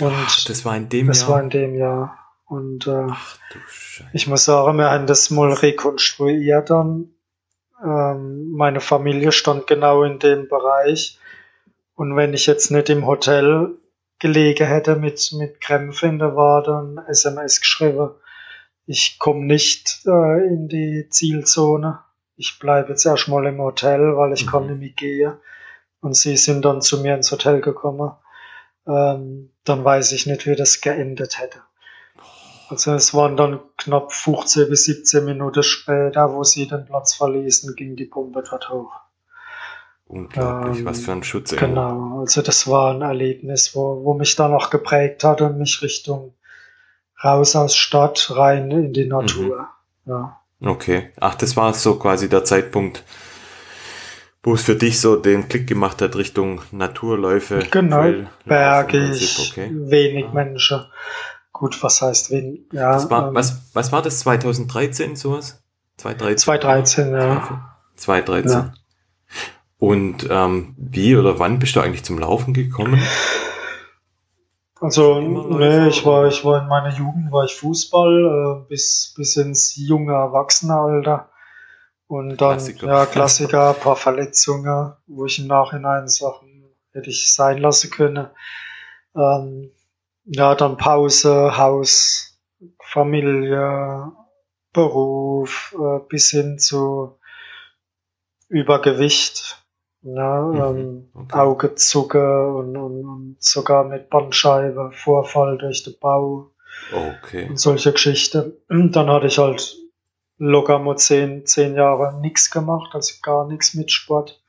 Und Ach, das war in dem das Jahr. Das war in dem Jahr. Und äh, ich muss sagen, wir haben das mal rekonstruiert dann. Ähm, meine Familie stand genau in dem Bereich. Und wenn ich jetzt nicht im Hotel gelegen hätte mit, mit Krämpfen in der Wade, dann SMS geschrieben, ich komme nicht äh, in die Zielzone. Ich bleibe jetzt erstmal im Hotel, weil ich mhm. kann nicht mehr gehen. Und sie sind dann zu mir ins Hotel gekommen. Ähm, dann weiß ich nicht, wie das geendet hätte. Also es waren dann knapp 15 bis 17 Minuten später, wo sie den Platz verließen, ging die Bombe dort hoch. Unglaublich, ähm, was für ein Schutz. Genau, also das war ein Erlebnis, wo, wo mich dann auch geprägt hat und mich Richtung raus aus Stadt, rein in die Natur. Mhm. Ja. Okay. Ach, das war so quasi der Zeitpunkt, wo es für dich so den Klick gemacht hat Richtung Naturläufe. Genau, bergig, okay. wenig ah. Menschen. Gut, was heißt wenig? Ja, war, ähm, was, was war das, 2013 sowas? 2013, 2013 ja. 2013. Ja. Und ähm, wie oder wann bist du eigentlich zum Laufen gekommen? Also, nee, ich war, ich war in meiner Jugend, war ich Fußball, äh, bis, bis ins junge Erwachsenenalter. Und dann, Klassiker. ja, Klassiker, ein paar Verletzungen, wo ich im Nachhinein Sachen hätte ich sein lassen können. Ähm, ja, dann Pause, Haus, Familie, Beruf, äh, bis hin zu Übergewicht. Ja, mhm, ähm, okay. Augezucke und, und, und sogar mit Bandscheibe, Vorfall durch den Bau. Okay. Und solche Geschichten. Dann hatte ich halt locker mal zehn, zehn Jahre nichts gemacht, also gar nichts mit Sport.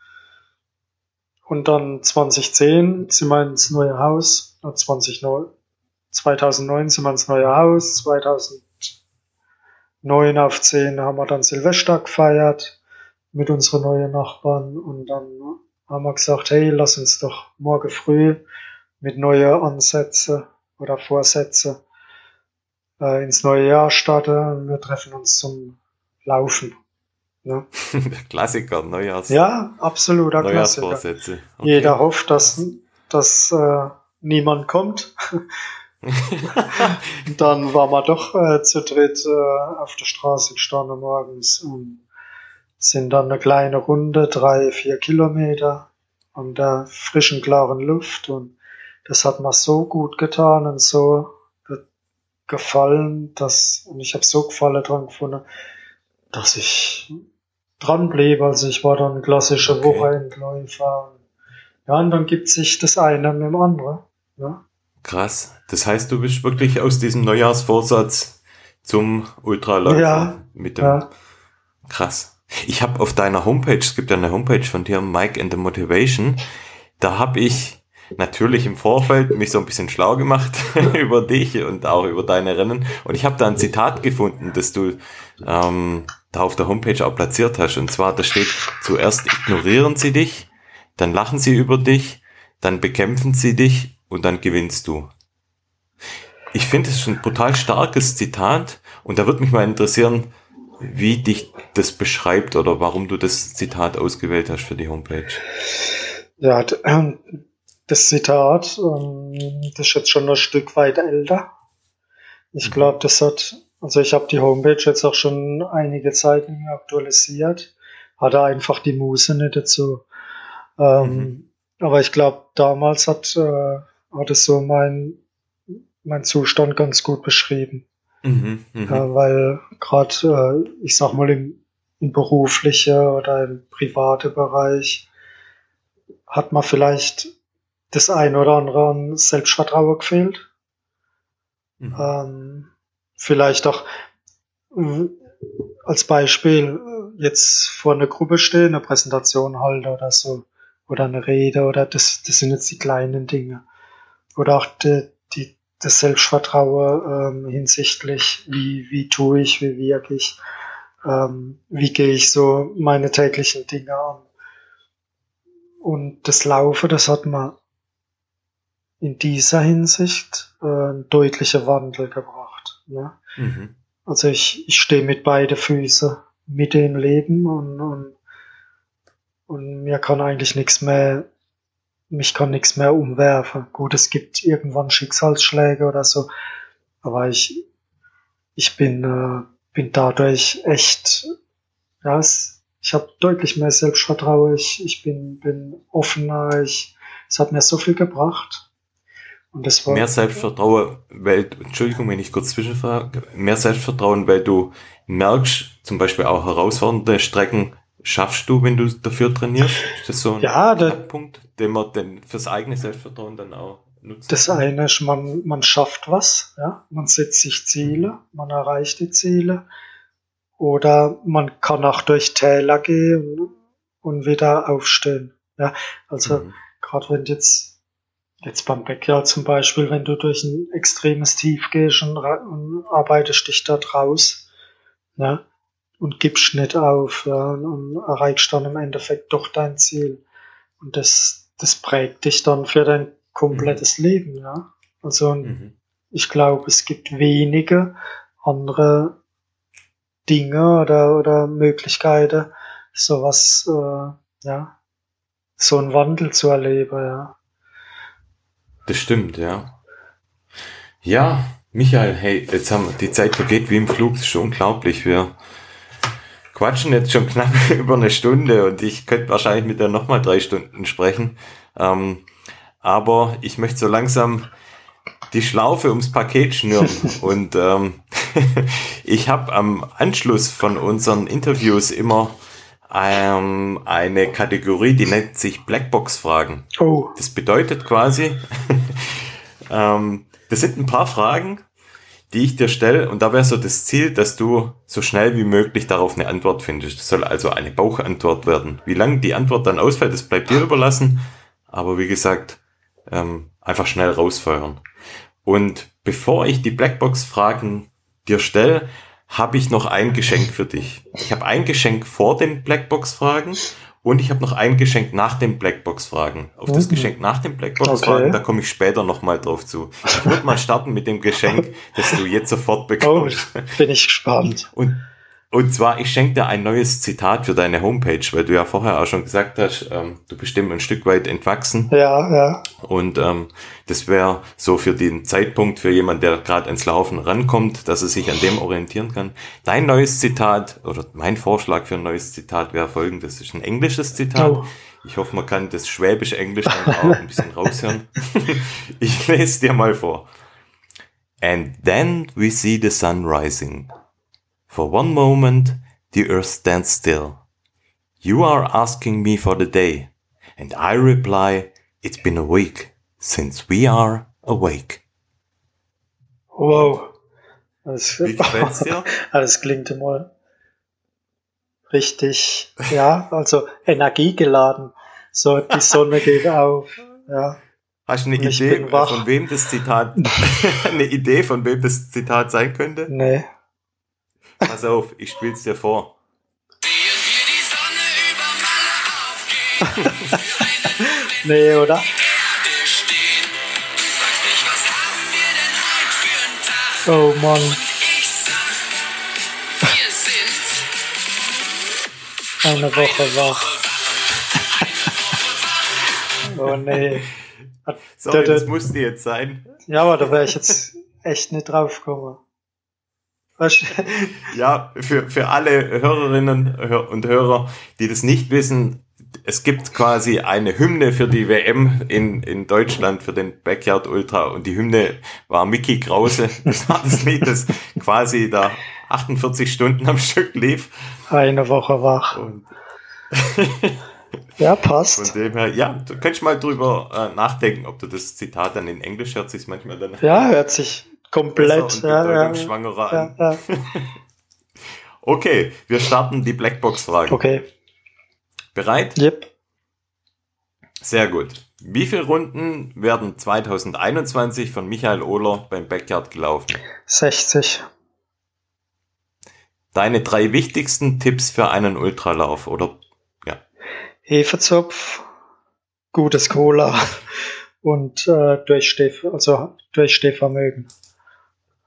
Und dann 2010 sind wir ins neue Haus, 2009, 2009 sind wir ins neue Haus, 2009 auf 10 haben wir dann Silvester gefeiert mit unseren neuen Nachbarn und dann haben wir gesagt, hey, lass uns doch morgen früh mit neuen Ansätzen oder Vorsätzen äh, ins neue Jahr starten. Wir treffen uns zum Laufen. Ne? Klassiker, Neujahrs. Ja, absoluter Neujahrsvorsätze. Okay. Jeder hofft, dass, dass äh, niemand kommt. dann waren wir doch äh, zu dritt äh, auf der Straße gestanden morgens und sind dann eine kleine Runde, drei, vier Kilometer an der frischen, klaren Luft und das hat mir so gut getan und so gefallen, dass, und ich habe so Gefallen dran gefunden, dass ich dran blieb. Also ich war dann klassische okay. Wochenendläufer. Ja, und dann gibt sich das eine mit dem anderen. Ja. Krass. Das heißt, du bist wirklich aus diesem Neujahrsvorsatz zum Ultraläufer ja, mit dem. Ja. Krass. Ich habe auf deiner Homepage, es gibt ja eine Homepage von dir, Mike and the Motivation, da habe ich natürlich im Vorfeld mich so ein bisschen schlau gemacht über dich und auch über deine Rennen. Und ich habe da ein Zitat gefunden, das du ähm, da auf der Homepage auch platziert hast. Und zwar, da steht, zuerst ignorieren sie dich, dann lachen sie über dich, dann bekämpfen sie dich und dann gewinnst du. Ich finde es ein brutal starkes Zitat und da würde mich mal interessieren, wie dich das beschreibt oder warum du das Zitat ausgewählt hast für die Homepage. Ja, ähm, das Zitat, ähm, das ist jetzt schon ein Stück weit älter. Ich mhm. glaube, das hat, also ich habe die Homepage jetzt auch schon einige Zeit nicht mehr aktualisiert, hatte einfach die Muße nicht dazu. Ähm, mhm. Aber ich glaube, damals hat, äh, hat es so mein, mein Zustand ganz gut beschrieben. Mhm, mh. äh, weil gerade, äh, ich sag mal, im, im beruflichen oder im privaten Bereich hat man vielleicht das ein oder andere an Selbstvertrauen gefehlt. Mhm. Ähm, vielleicht auch als Beispiel jetzt vor einer Gruppe stehen, eine Präsentation halten oder so, oder eine Rede, oder das, das sind jetzt die kleinen Dinge. Oder auch die, die, das Selbstvertrauen ähm, hinsichtlich, wie, wie tue ich, wie wirke ich, ähm, wie gehe ich so meine täglichen Dinge an. Und das Laufen, das hat man in dieser Hinsicht äh, einen deutlichen Wandel gebracht. Ne? Mhm. Also ich, ich stehe mit beiden Füßen mit dem Leben und, und, und mir kann eigentlich nichts mehr, mich kann nichts mehr umwerfen. Gut, es gibt irgendwann Schicksalsschläge oder so, aber ich, ich bin, äh, bin dadurch echt, ja, es, ich habe deutlich mehr Selbstvertrauen, ich, ich bin, bin offener, ich, es hat mir so viel gebracht mehr Selbstvertrauen, weil, Entschuldigung, wenn ich kurz zwischenfrage, mehr Selbstvertrauen, weil du merkst, zum Beispiel auch herausfordernde Strecken schaffst du, wenn du dafür trainierst? Ist das so ein ja, der, Punkt, den man denn fürs eigene Selbstvertrauen dann auch nutzen? Das eine ist, man, man schafft was, ja, man setzt sich Ziele, man erreicht die Ziele. Oder man kann auch durch Täler gehen und wieder aufstehen. Ja, also mhm. gerade wenn jetzt jetzt beim Bäcker zum Beispiel, wenn du durch ein extremes Tief gehst und, und arbeitest dich da draus, ja, und gibst nicht auf ja, und erreichst dann im Endeffekt doch dein Ziel. Und das, das prägt dich dann für dein komplettes mhm. Leben, ja. Also mhm. ich glaube, es gibt wenige andere Dinge oder, oder Möglichkeiten, sowas, äh, ja, so einen Wandel zu erleben, ja. Das stimmt, ja. Ja, Michael, hey, jetzt haben die Zeit vergeht wie im Flug, das ist schon unglaublich. Wir quatschen jetzt schon knapp über eine Stunde und ich könnte wahrscheinlich mit dir nochmal drei Stunden sprechen. Ähm, aber ich möchte so langsam die Schlaufe ums Paket schnüren. und ähm, ich habe am Anschluss von unseren Interviews immer ähm, eine Kategorie, die nennt sich Blackbox-Fragen. Oh. Das bedeutet quasi, ähm, das sind ein paar Fragen, die ich dir stelle und da wäre so das Ziel, dass du so schnell wie möglich darauf eine Antwort findest. Das soll also eine Bauchantwort werden. Wie lange die Antwort dann ausfällt, das bleibt dir überlassen. Aber wie gesagt, ähm, einfach schnell rausfeuern. Und bevor ich die Blackbox-Fragen dir stelle, habe ich noch ein Geschenk für dich. Ich habe ein Geschenk vor den Blackbox-Fragen und ich habe noch ein Geschenk nach den Blackbox-Fragen. Auf das mhm. Geschenk nach den Blackbox-Fragen, okay. da komme ich später nochmal drauf zu. Ich würde mal starten mit dem Geschenk, das du jetzt sofort bekommst. Oh, bin ich gespannt. Und und zwar, ich schenke dir ein neues Zitat für deine Homepage, weil du ja vorher auch schon gesagt hast, ähm, du bist ein Stück weit entwachsen. Ja, ja. Und ähm, das wäre so für den Zeitpunkt für jemand, der gerade ins Laufen rankommt, dass er sich an dem orientieren kann. Dein neues Zitat oder mein Vorschlag für ein neues Zitat wäre folgendes. Das ist ein englisches Zitat. Oh. Ich hoffe, man kann das Schwäbisch-Englisch dann auch ein bisschen raushören. ich lese dir mal vor. And then we see the sun rising. For one moment, the earth stands still. You are asking me for the day, and I reply, it's been a week since we are awake. Wow. Das, Wie gefällt's dir? Das klingt immer richtig, ja, also energiegeladen. So, die Sonne geht auf, ja. Hast du eine Idee, von wem das Zitat, eine Idee, von wem das Zitat sein könnte? Nee. Pass auf, ich spiel's dir vor. nee, oder? Oh Mann. Eine Woche wach. Oh nee. Sorry, das musste jetzt sein. Ja, aber da wäre ich jetzt echt nicht drauf gekommen. Ja, für, für alle Hörerinnen und Hörer, die das nicht wissen, es gibt quasi eine Hymne für die WM in, in Deutschland, für den Backyard Ultra und die Hymne war Mickey Krause. Das war das Lied, das quasi da 48 Stunden am Stück lief. Eine Woche wach. Und ja, passt. Von dem her, ja, du kannst mal drüber äh, nachdenken, ob du das Zitat dann in Englisch hört sich manchmal dann. Ja, hört sich Komplett. Ja, ja, schwangerer ja, ja. okay, wir starten die Blackbox-Frage. Okay. Bereit? Yep. Sehr gut. Wie viele Runden werden 2021 von Michael Ohler beim Backyard gelaufen? 60. Deine drei wichtigsten Tipps für einen Ultralauf, oder? Ja. Hefezopf, gutes Cola und äh, Durchsteh, also Durchstehvermögen.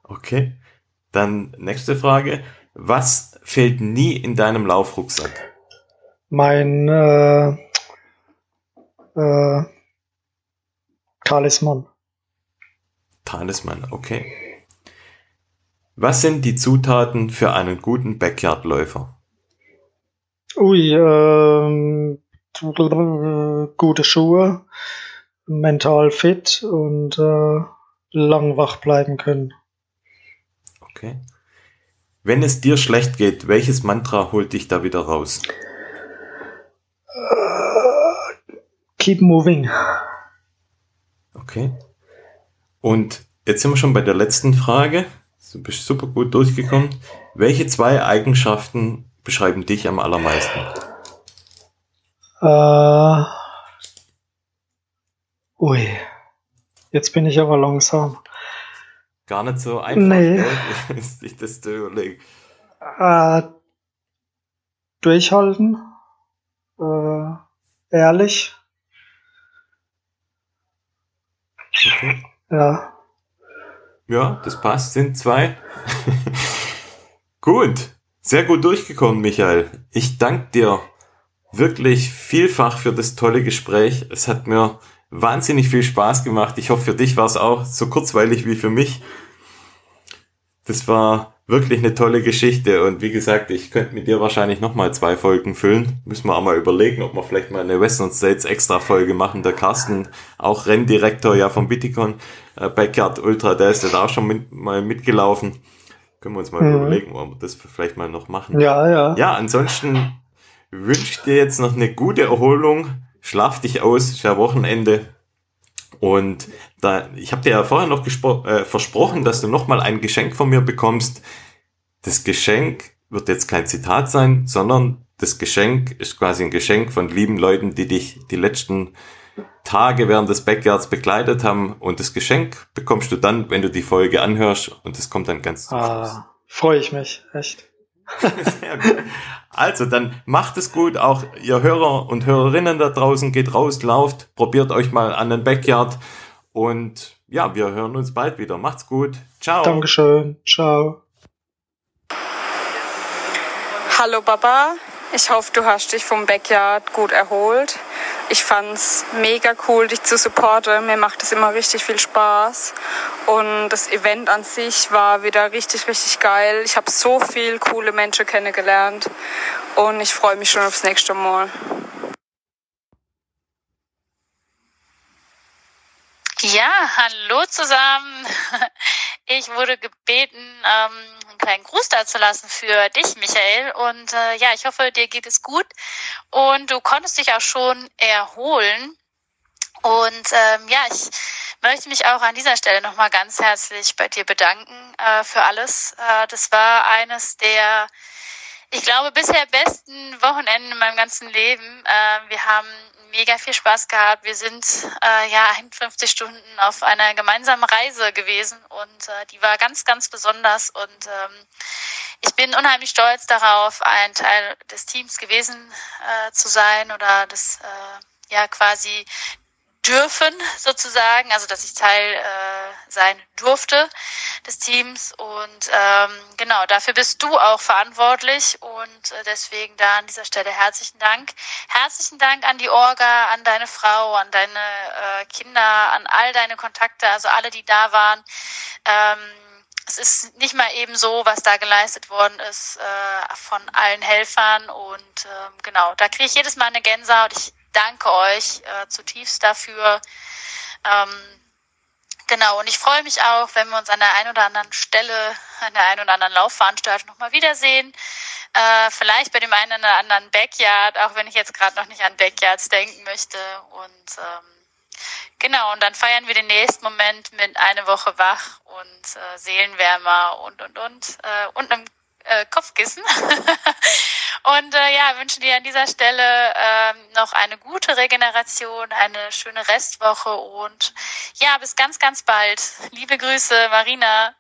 Okay. Dann nächste Frage. Was fehlt nie in deinem Laufrucksack? Mein äh, äh, Talisman. Talisman, okay. Was sind die Zutaten für einen guten Backyard-Läufer? Ui, ähm, gute Schuhe, mental fit und äh, lang wach bleiben können. Okay. Wenn es dir schlecht geht, welches Mantra holt dich da wieder raus? Uh, keep moving. Okay. Und jetzt sind wir schon bei der letzten Frage. Du bist super gut durchgekommen. Welche zwei Eigenschaften beschreiben dich am allermeisten? Äh, ui, jetzt bin ich aber langsam. Gar nicht so einfach, nee. sich das zu überlegen. Äh, durchhalten, äh, ehrlich. Okay. Ja. Ja, das passt, sind zwei. gut, sehr gut durchgekommen, Michael. Ich danke dir wirklich vielfach für das tolle Gespräch. Es hat mir wahnsinnig viel Spaß gemacht. Ich hoffe, für dich war es auch so kurzweilig wie für mich. Das war wirklich eine tolle Geschichte und wie gesagt, ich könnte mit dir wahrscheinlich nochmal zwei Folgen füllen. Müssen wir auch mal überlegen, ob wir vielleicht mal eine Western States extra Folge machen. Der Carsten, auch Renndirektor ja vom Bitticon, äh, Backyard Ultra, der ist ja da auch schon mit, mal mitgelaufen. Können wir uns mal mhm. überlegen, ob wir das vielleicht mal noch machen. Ja, ja. Ja, ansonsten wünsche ich dir jetzt noch eine gute Erholung. Schlaf dich aus, ist ja Wochenende. Und da, ich habe dir ja vorher noch äh, versprochen, dass du nochmal ein Geschenk von mir bekommst. Das Geschenk wird jetzt kein Zitat sein, sondern das Geschenk ist quasi ein Geschenk von lieben Leuten, die dich die letzten Tage während des Backyards begleitet haben. Und das Geschenk bekommst du dann, wenn du die Folge anhörst. Und das kommt dann ganz zum ah, Freue ich mich, echt. Sehr gut. Also, dann macht es gut. Auch ihr Hörer und Hörerinnen da draußen, geht raus, lauft, probiert euch mal an den Backyard. Und ja, wir hören uns bald wieder. Macht's gut. Ciao. Dankeschön. Ciao. Hallo Baba. Ich hoffe, du hast dich vom Backyard gut erholt. Ich fand's mega cool, dich zu supporten. Mir macht es immer richtig viel Spaß. Und das Event an sich war wieder richtig, richtig geil. Ich habe so viel coole Menschen kennengelernt. Und ich freue mich schon aufs nächste Mal. Ja, hallo zusammen. Ich wurde gebeten, ähm, einen kleinen Gruß da zu lassen für dich, Michael. Und äh, ja, ich hoffe, dir geht es gut und du konntest dich auch schon erholen. Und ähm, ja, ich möchte mich auch an dieser Stelle nochmal ganz herzlich bei dir bedanken äh, für alles. Äh, das war eines der, ich glaube, bisher besten Wochenenden in meinem ganzen Leben. Äh, wir haben mega viel Spaß gehabt. Wir sind äh, ja 51 Stunden auf einer gemeinsamen Reise gewesen und äh, die war ganz, ganz besonders und ähm, ich bin unheimlich stolz darauf, ein Teil des Teams gewesen äh, zu sein oder das äh, ja quasi dürfen sozusagen, also dass ich Teil äh, sein durfte des Teams und ähm, genau dafür bist du auch verantwortlich und äh, deswegen da an dieser Stelle herzlichen Dank, herzlichen Dank an die Orga, an deine Frau, an deine äh, Kinder, an all deine Kontakte, also alle, die da waren. Ähm, es ist nicht mal eben so, was da geleistet worden ist äh, von allen Helfern und ähm, genau, da kriege ich jedes Mal eine Gänsehaut. Ich danke euch äh, zutiefst dafür. Ähm, genau, und ich freue mich auch, wenn wir uns an der einen oder anderen Stelle, an der einen oder anderen Laufveranstaltung nochmal wiedersehen. Äh, vielleicht bei dem einen oder anderen Backyard, auch wenn ich jetzt gerade noch nicht an Backyards denken möchte. Und ähm, genau, und dann feiern wir den nächsten Moment mit eine Woche wach und äh, Seelenwärmer und und und äh, und einem äh, Kopfkissen. und äh, ja, wünschen dir an dieser Stelle äh, noch eine gute Regeneration, eine schöne Restwoche und ja, bis ganz, ganz bald. Liebe Grüße, Marina.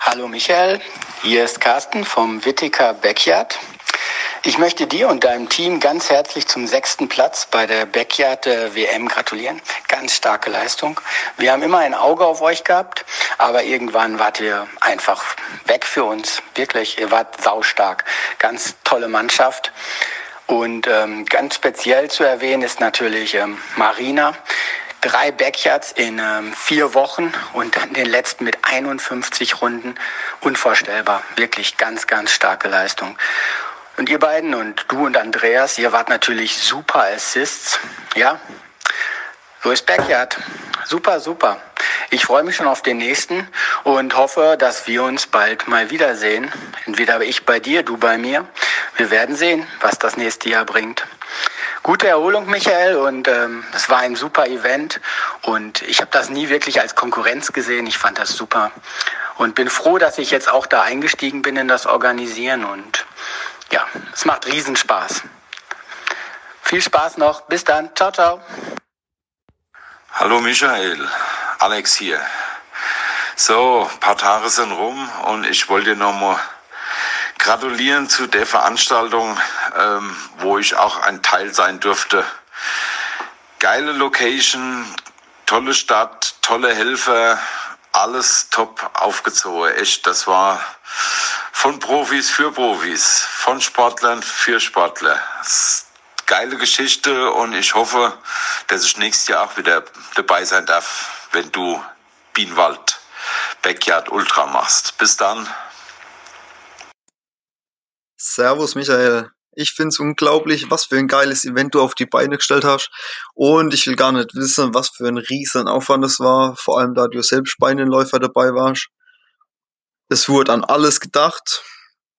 Hallo Michael, hier ist Carsten vom Wittiker Backyard. Ich möchte dir und deinem Team ganz herzlich zum sechsten Platz bei der Backyard WM gratulieren. Ganz starke Leistung. Wir haben immer ein Auge auf euch gehabt, aber irgendwann wart ihr einfach weg für uns. Wirklich, ihr wart saustark. Ganz tolle Mannschaft. Und ähm, ganz speziell zu erwähnen ist natürlich ähm, Marina. Drei Backyards in ähm, vier Wochen und dann den letzten mit 51 Runden. Unvorstellbar. Wirklich ganz, ganz starke Leistung. Und ihr beiden und du und Andreas, ihr wart natürlich super Assists. Ja, so ist Backyard. Super, super. Ich freue mich schon auf den nächsten und hoffe, dass wir uns bald mal wiedersehen. Entweder ich bei dir, du bei mir. Wir werden sehen, was das nächste Jahr bringt. Gute Erholung, Michael, und ähm, es war ein super Event und ich habe das nie wirklich als Konkurrenz gesehen. Ich fand das super und bin froh, dass ich jetzt auch da eingestiegen bin in das Organisieren und ja, es macht Riesenspaß. Viel Spaß noch. Bis dann. Ciao, ciao. Hallo Michael, Alex hier. So, ein paar Tage sind rum und ich wollte nochmal gratulieren zu der Veranstaltung, ähm, wo ich auch ein Teil sein durfte. Geile Location, tolle Stadt, tolle Helfer, alles top aufgezogen. Echt, das war von Profis für Profis, von Sportlern für Sportler. Geile Geschichte und ich hoffe, dass ich nächstes Jahr auch wieder dabei sein darf, wenn du Bienwald Backyard Ultra machst. Bis dann. Servus Michael. Ich find's unglaublich, was für ein geiles Event du auf die Beine gestellt hast. Und ich will gar nicht wissen, was für ein riesen Aufwand es war, vor allem da du selbst Beinenläufer dabei warst. Es wurde an alles gedacht.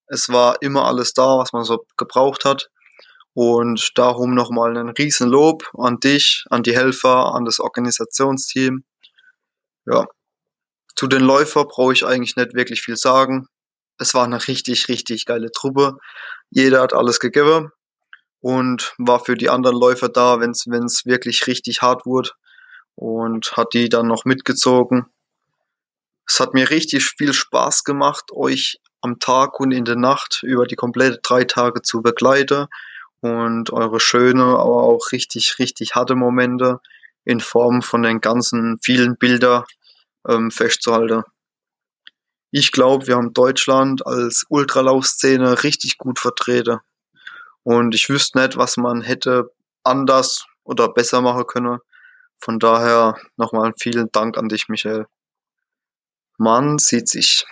Es war immer alles da, was man so gebraucht hat. Und darum nochmal ein riesen Lob an dich, an die Helfer, an das Organisationsteam. Ja. Zu den Läufer brauche ich eigentlich nicht wirklich viel sagen es war eine richtig, richtig geile Truppe. Jeder hat alles gegeben und war für die anderen Läufer da, wenn es wirklich richtig hart wurde und hat die dann noch mitgezogen. Es hat mir richtig viel Spaß gemacht, euch am Tag und in der Nacht über die komplette drei Tage zu begleiten und eure schöne, aber auch richtig, richtig harte Momente in Form von den ganzen vielen Bildern ähm, festzuhalten ich glaube, wir haben Deutschland als Ultralaufszene richtig gut vertreten. Und ich wüsste nicht, was man hätte anders oder besser machen können. Von daher nochmal vielen Dank an dich, Michael. Man sieht sich.